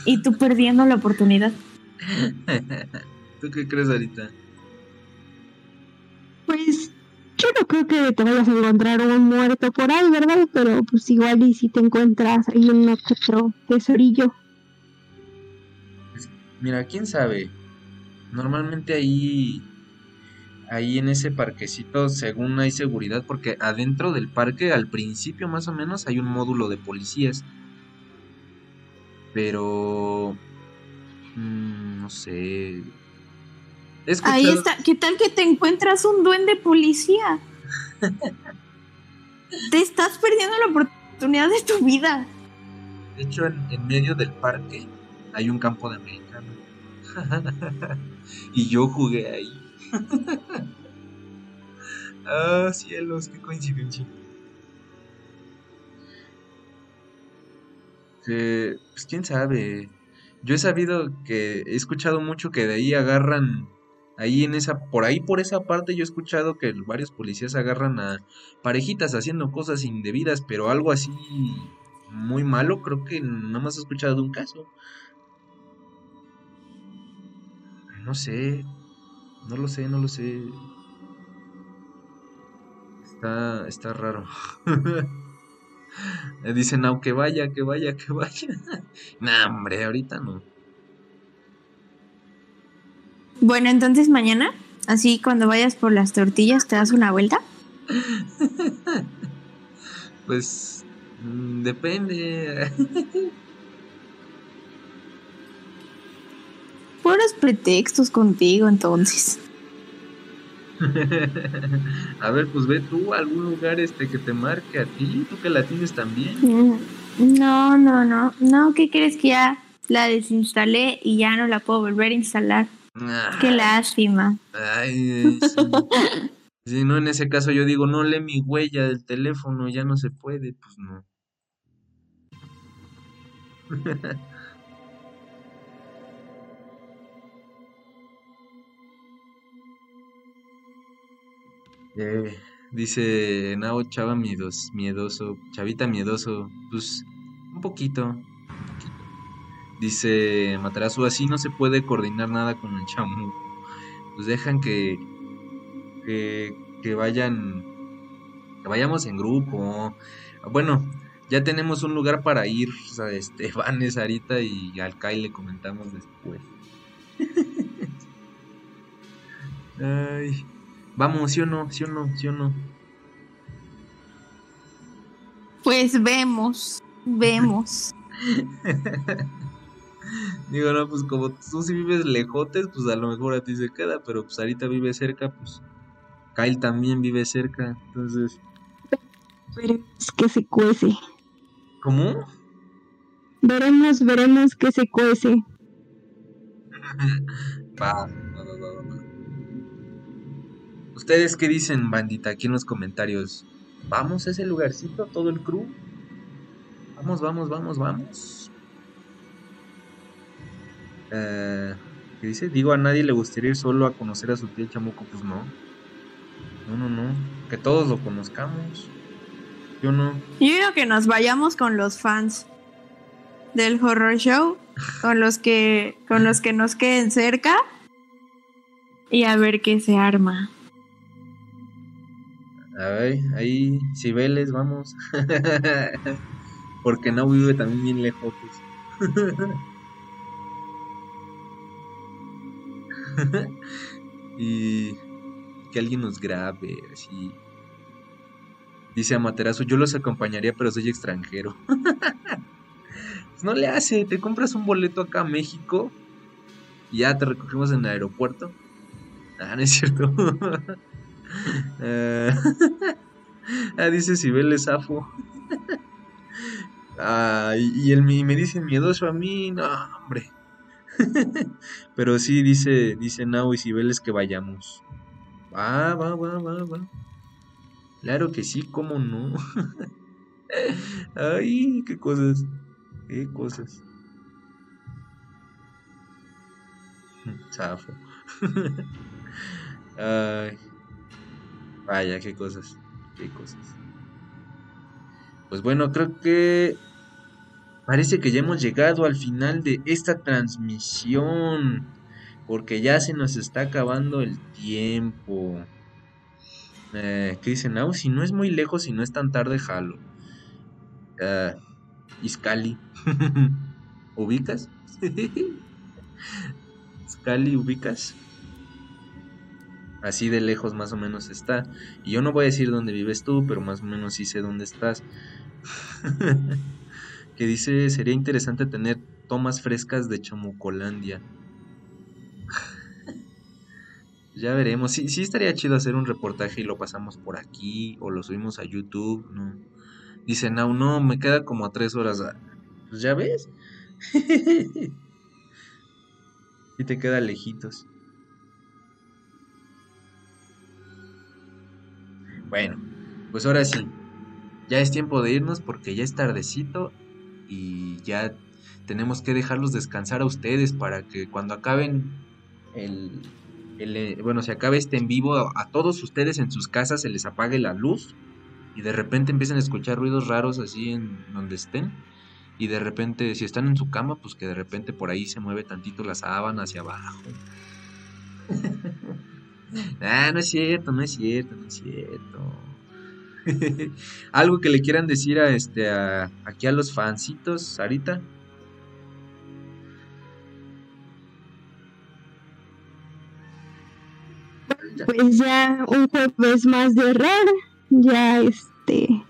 Y tú perdiendo la oportunidad. [laughs] ¿Tú qué crees ahorita? Pues yo no creo que te vayas a encontrar un muerto por ahí, ¿verdad? Pero pues igual y si te encuentras ahí un otro tesorillo. Mira, quién sabe. Normalmente ahí, ahí en ese parquecito, según hay seguridad, porque adentro del parque, al principio más o menos, hay un módulo de policías. Pero, mm, no sé. Escuchado- Ahí está. ¿Qué tal que te encuentras un duende policía? [laughs] te estás perdiendo la oportunidad de tu vida. De hecho, en, en medio del parque hay un campo de americano. [laughs] y yo jugué ahí. [laughs] ah, cielos, qué coincidencia. Que, pues quién sabe. Yo he sabido que he escuchado mucho que de ahí agarran ahí en esa por ahí por esa parte yo he escuchado que varios policías agarran a parejitas haciendo cosas indebidas, pero algo así muy malo, creo que nada más he escuchado de un caso. No sé, no lo sé, no lo sé. Está, está raro. [laughs] Dicen, aunque vaya, que vaya, que vaya. [laughs] nah, hombre, ahorita no. Bueno, entonces mañana, así cuando vayas por las tortillas, te das una vuelta. [laughs] Pues mm, depende. Puros pretextos contigo, entonces. [laughs] a ver, pues ve tú a algún lugar este que te marque a ti, tú que la tienes también. Mm, No, no, no. No, ¿qué crees que ya la desinstalé y ya no la puedo volver a instalar? Qué lástima. Ay, sí. [laughs] Si no, en ese caso yo digo, no lee mi huella del teléfono, ya no se puede, pues no. [laughs] Eh, dice Nao Chava miedos, miedoso, Chavita miedoso, pues Un poquito. Dice Matarazu, así no se puede coordinar nada con el chamu. Pues dejan que, que, que vayan, que vayamos en grupo. Bueno, ya tenemos un lugar para ir. O sea, este, [laughs] Vanes, Sarita y al Kai le comentamos después. [laughs] Ay, vamos, ¿sí o no? ¿Sí o no? ¿Sí o no? Pues vemos, vemos. [laughs] Digo, no, pues como tú si vives lejotes, pues a lo mejor a ti se queda, pero pues Sarita vive cerca, pues Kyle también vive cerca, entonces, Veremos que se cuece. ¿cómo? Veremos, veremos que se cuece. [laughs] Va. ¿Ustedes qué dicen, bandita, aquí en los comentarios? ¿Vamos a ese lugarcito, todo el crew? Vamos, vamos, vamos, vamos. Eh, ¿Qué dice? Digo, a nadie le gustaría ir solo a conocer a su tío chamuco, pues no. No, no, no. Que todos lo conozcamos. Yo no. Yo digo que nos vayamos con los fans del horror show, con los que, con los que nos queden cerca y a ver qué se arma. Ay, ahí, Cibeles, vamos. [laughs] Porque no vive también bien lejos. pues. [laughs] y que alguien nos grabe, así. Dice Amaterasu, yo los acompañaría, pero soy extranjero. [laughs] No le hace, te compras un boleto acá a México y ya te recogemos en el aeropuerto. Ah, no es cierto. Eh, [laughs] ah, dice Cibeles Safo. [laughs] Ah, y, el, me dice miedoso a mí, no, hombre. [laughs] Pero sí, dice, dice Nao y Cibeles que vayamos. Va, va, va, va, va. Claro que sí, cómo no. Ay, qué cosas. Qué cosas. Zafo. Ay. Vaya, qué cosas. Qué cosas. Pues bueno, creo que parece que ya hemos llegado al final de esta transmisión. Porque ya se nos está acabando el tiempo. Eh, ¿Qué dicen? Nau? si no es muy lejos y no es tan tarde, jalo. Eh, Iscali. [laughs] ¿Ubicas? [laughs] Iscali, ¿ubicas? Así de lejos más o menos está. Y yo no voy a decir dónde vives tú, pero más o menos sí sé dónde estás. [laughs] que dice, sería interesante tener tomas frescas de Chamucolandia. [laughs] ya veremos. Sí, sí estaría chido hacer un reportaje y lo pasamos por aquí o lo subimos a YouTube. No. Dice, no, no, me queda como a tres horas. Ah, Pues ya ves. [laughs] y te queda lejitos. Bueno, pues ahora sí. Ya es tiempo de irnos porque ya es tardecito y ya tenemos que dejarlos descansar a ustedes para que cuando acaben el, eh, bueno, se acabe este en vivo, a, todos ustedes en sus casas se les apague la luz y de repente empiezan a escuchar ruidos raros así en donde estén y de repente si están en su cama, pues que de repente por ahí se mueve tantito la sábana hacia abajo. [laughs] ah, no es cierto, no es cierto, no es cierto. Algo que le quieran decir a este a, aquí a los fancitos, Sarita. Pues ya un jueves más de horror. Ya este.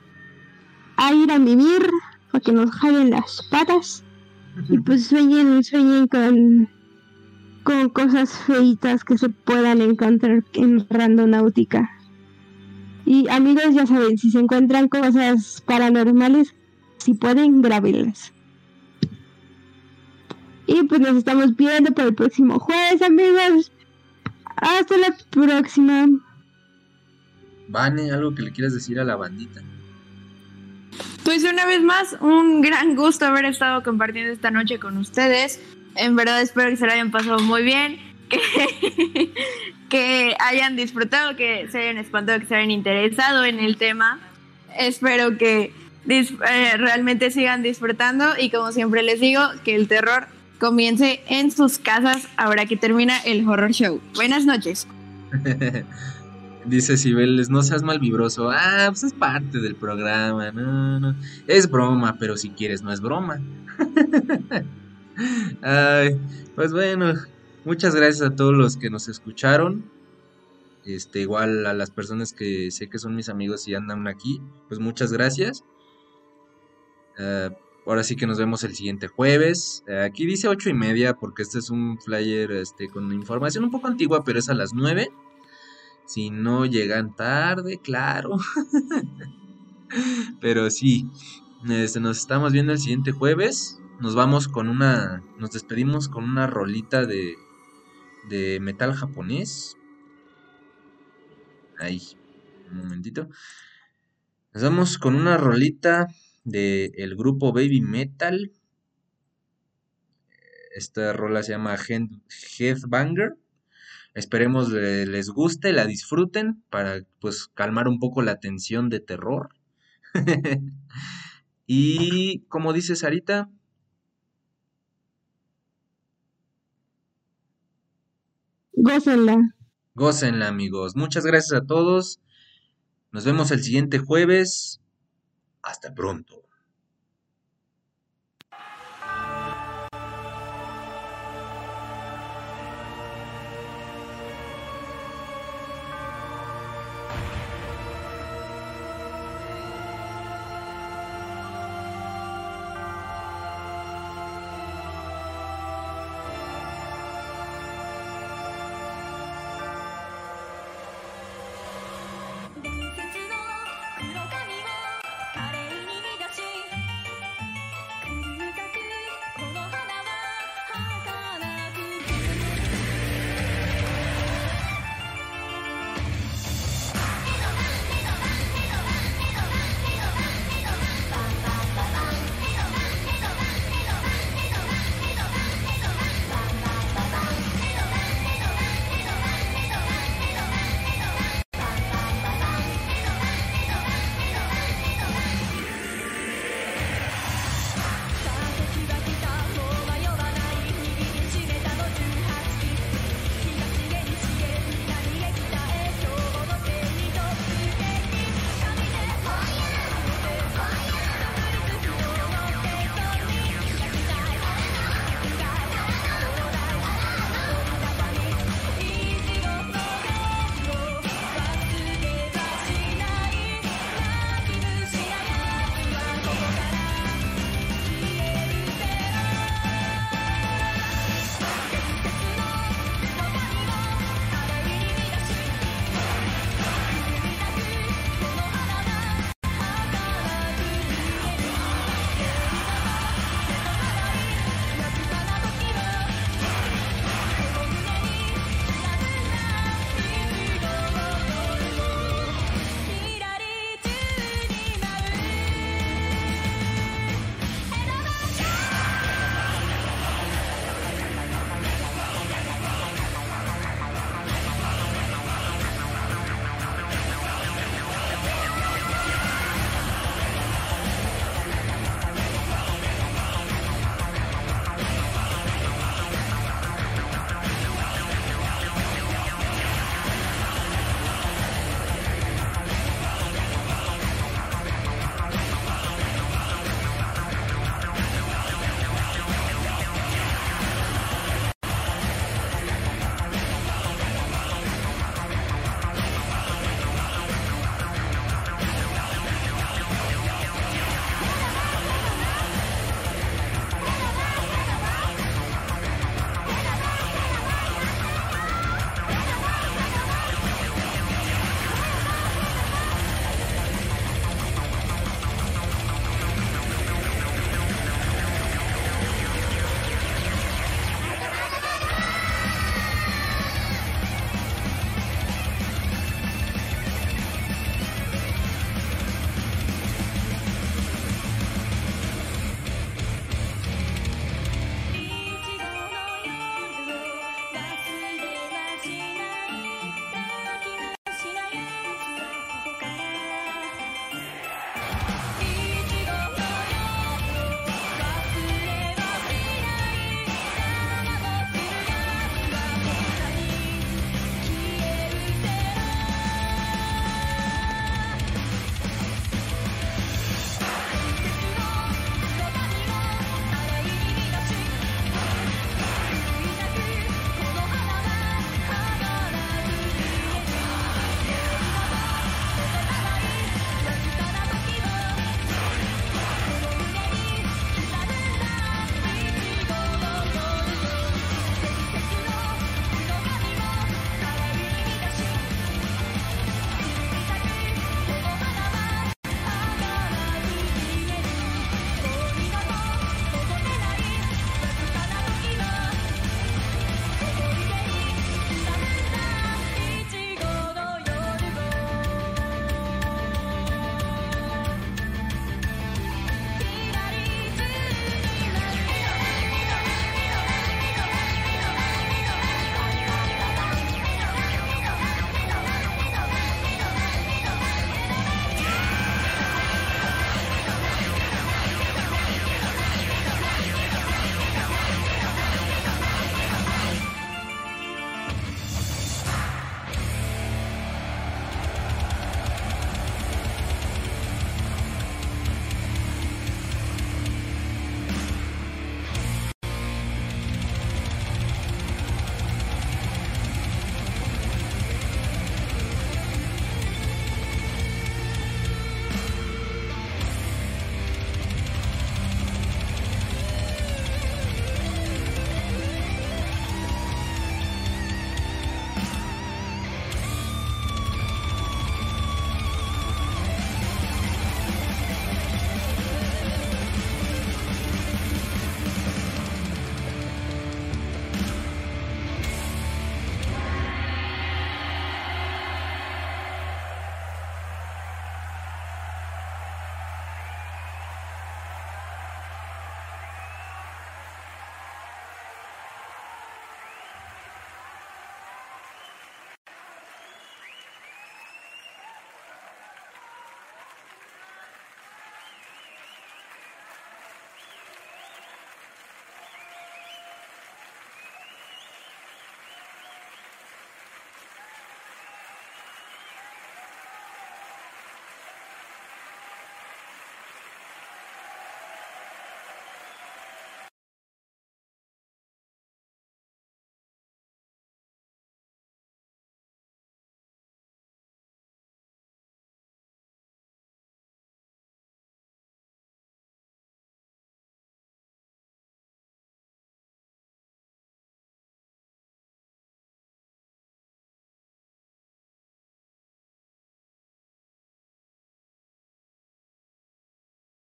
A ir a vivir. Para que nos jalen las patas. Y pues sueñen, sueñen con. Con cosas feitas que se puedan encontrar en Randonáutica. Y amigos, ya saben, si se encuentran cosas paranormales, si pueden, grábenlas. Y pues nos estamos viendo para el próximo jueves, amigos. Hasta la próxima. Vane, algo que le quieras decir a la bandita. Pues una vez más, un gran gusto haber estado compartiendo esta noche con ustedes. En verdad espero que se la hayan pasado muy bien, [laughs] que, hayan disfrutado, que se hayan espantado, que se hayan interesado en el tema. Espero que, eh, realmente sigan disfrutando y como siempre les digo, que el terror comience en sus casas ahora que termina el horror show. Buenas noches. [laughs] Dice Cibeles, no seas mal vibroso. Ah, pues es parte del programa. No, no. Es broma, pero si quieres, no es broma. [laughs] Ay, pues bueno, muchas gracias a todos los que nos escucharon. Este, igual a las personas que sé que son mis amigos y andan aquí, pues muchas gracias. Ah, ahora sí que nos vemos el siguiente jueves. Eh, aquí dice ocho y media porque este es un flyer este, con información un poco antigua, pero es a las nueve. Si no llegan tarde, claro. [laughs] Pero sí, este, nos estamos viendo el siguiente jueves. Nos vamos con una. Nos despedimos con una rolita de. de metal japonés. Ahí, un momentito. Nos vamos con una rolita de el grupo Baby Metal. Esta rola se llama Head- Headbanger. Esperemos le- les guste, la disfruten para pues calmar un poco la tensión de terror. [laughs] y como dice Sarita, Gócenla. gócenla amigos. Muchas gracias a todos. Nos vemos el siguiente jueves. Hasta pronto.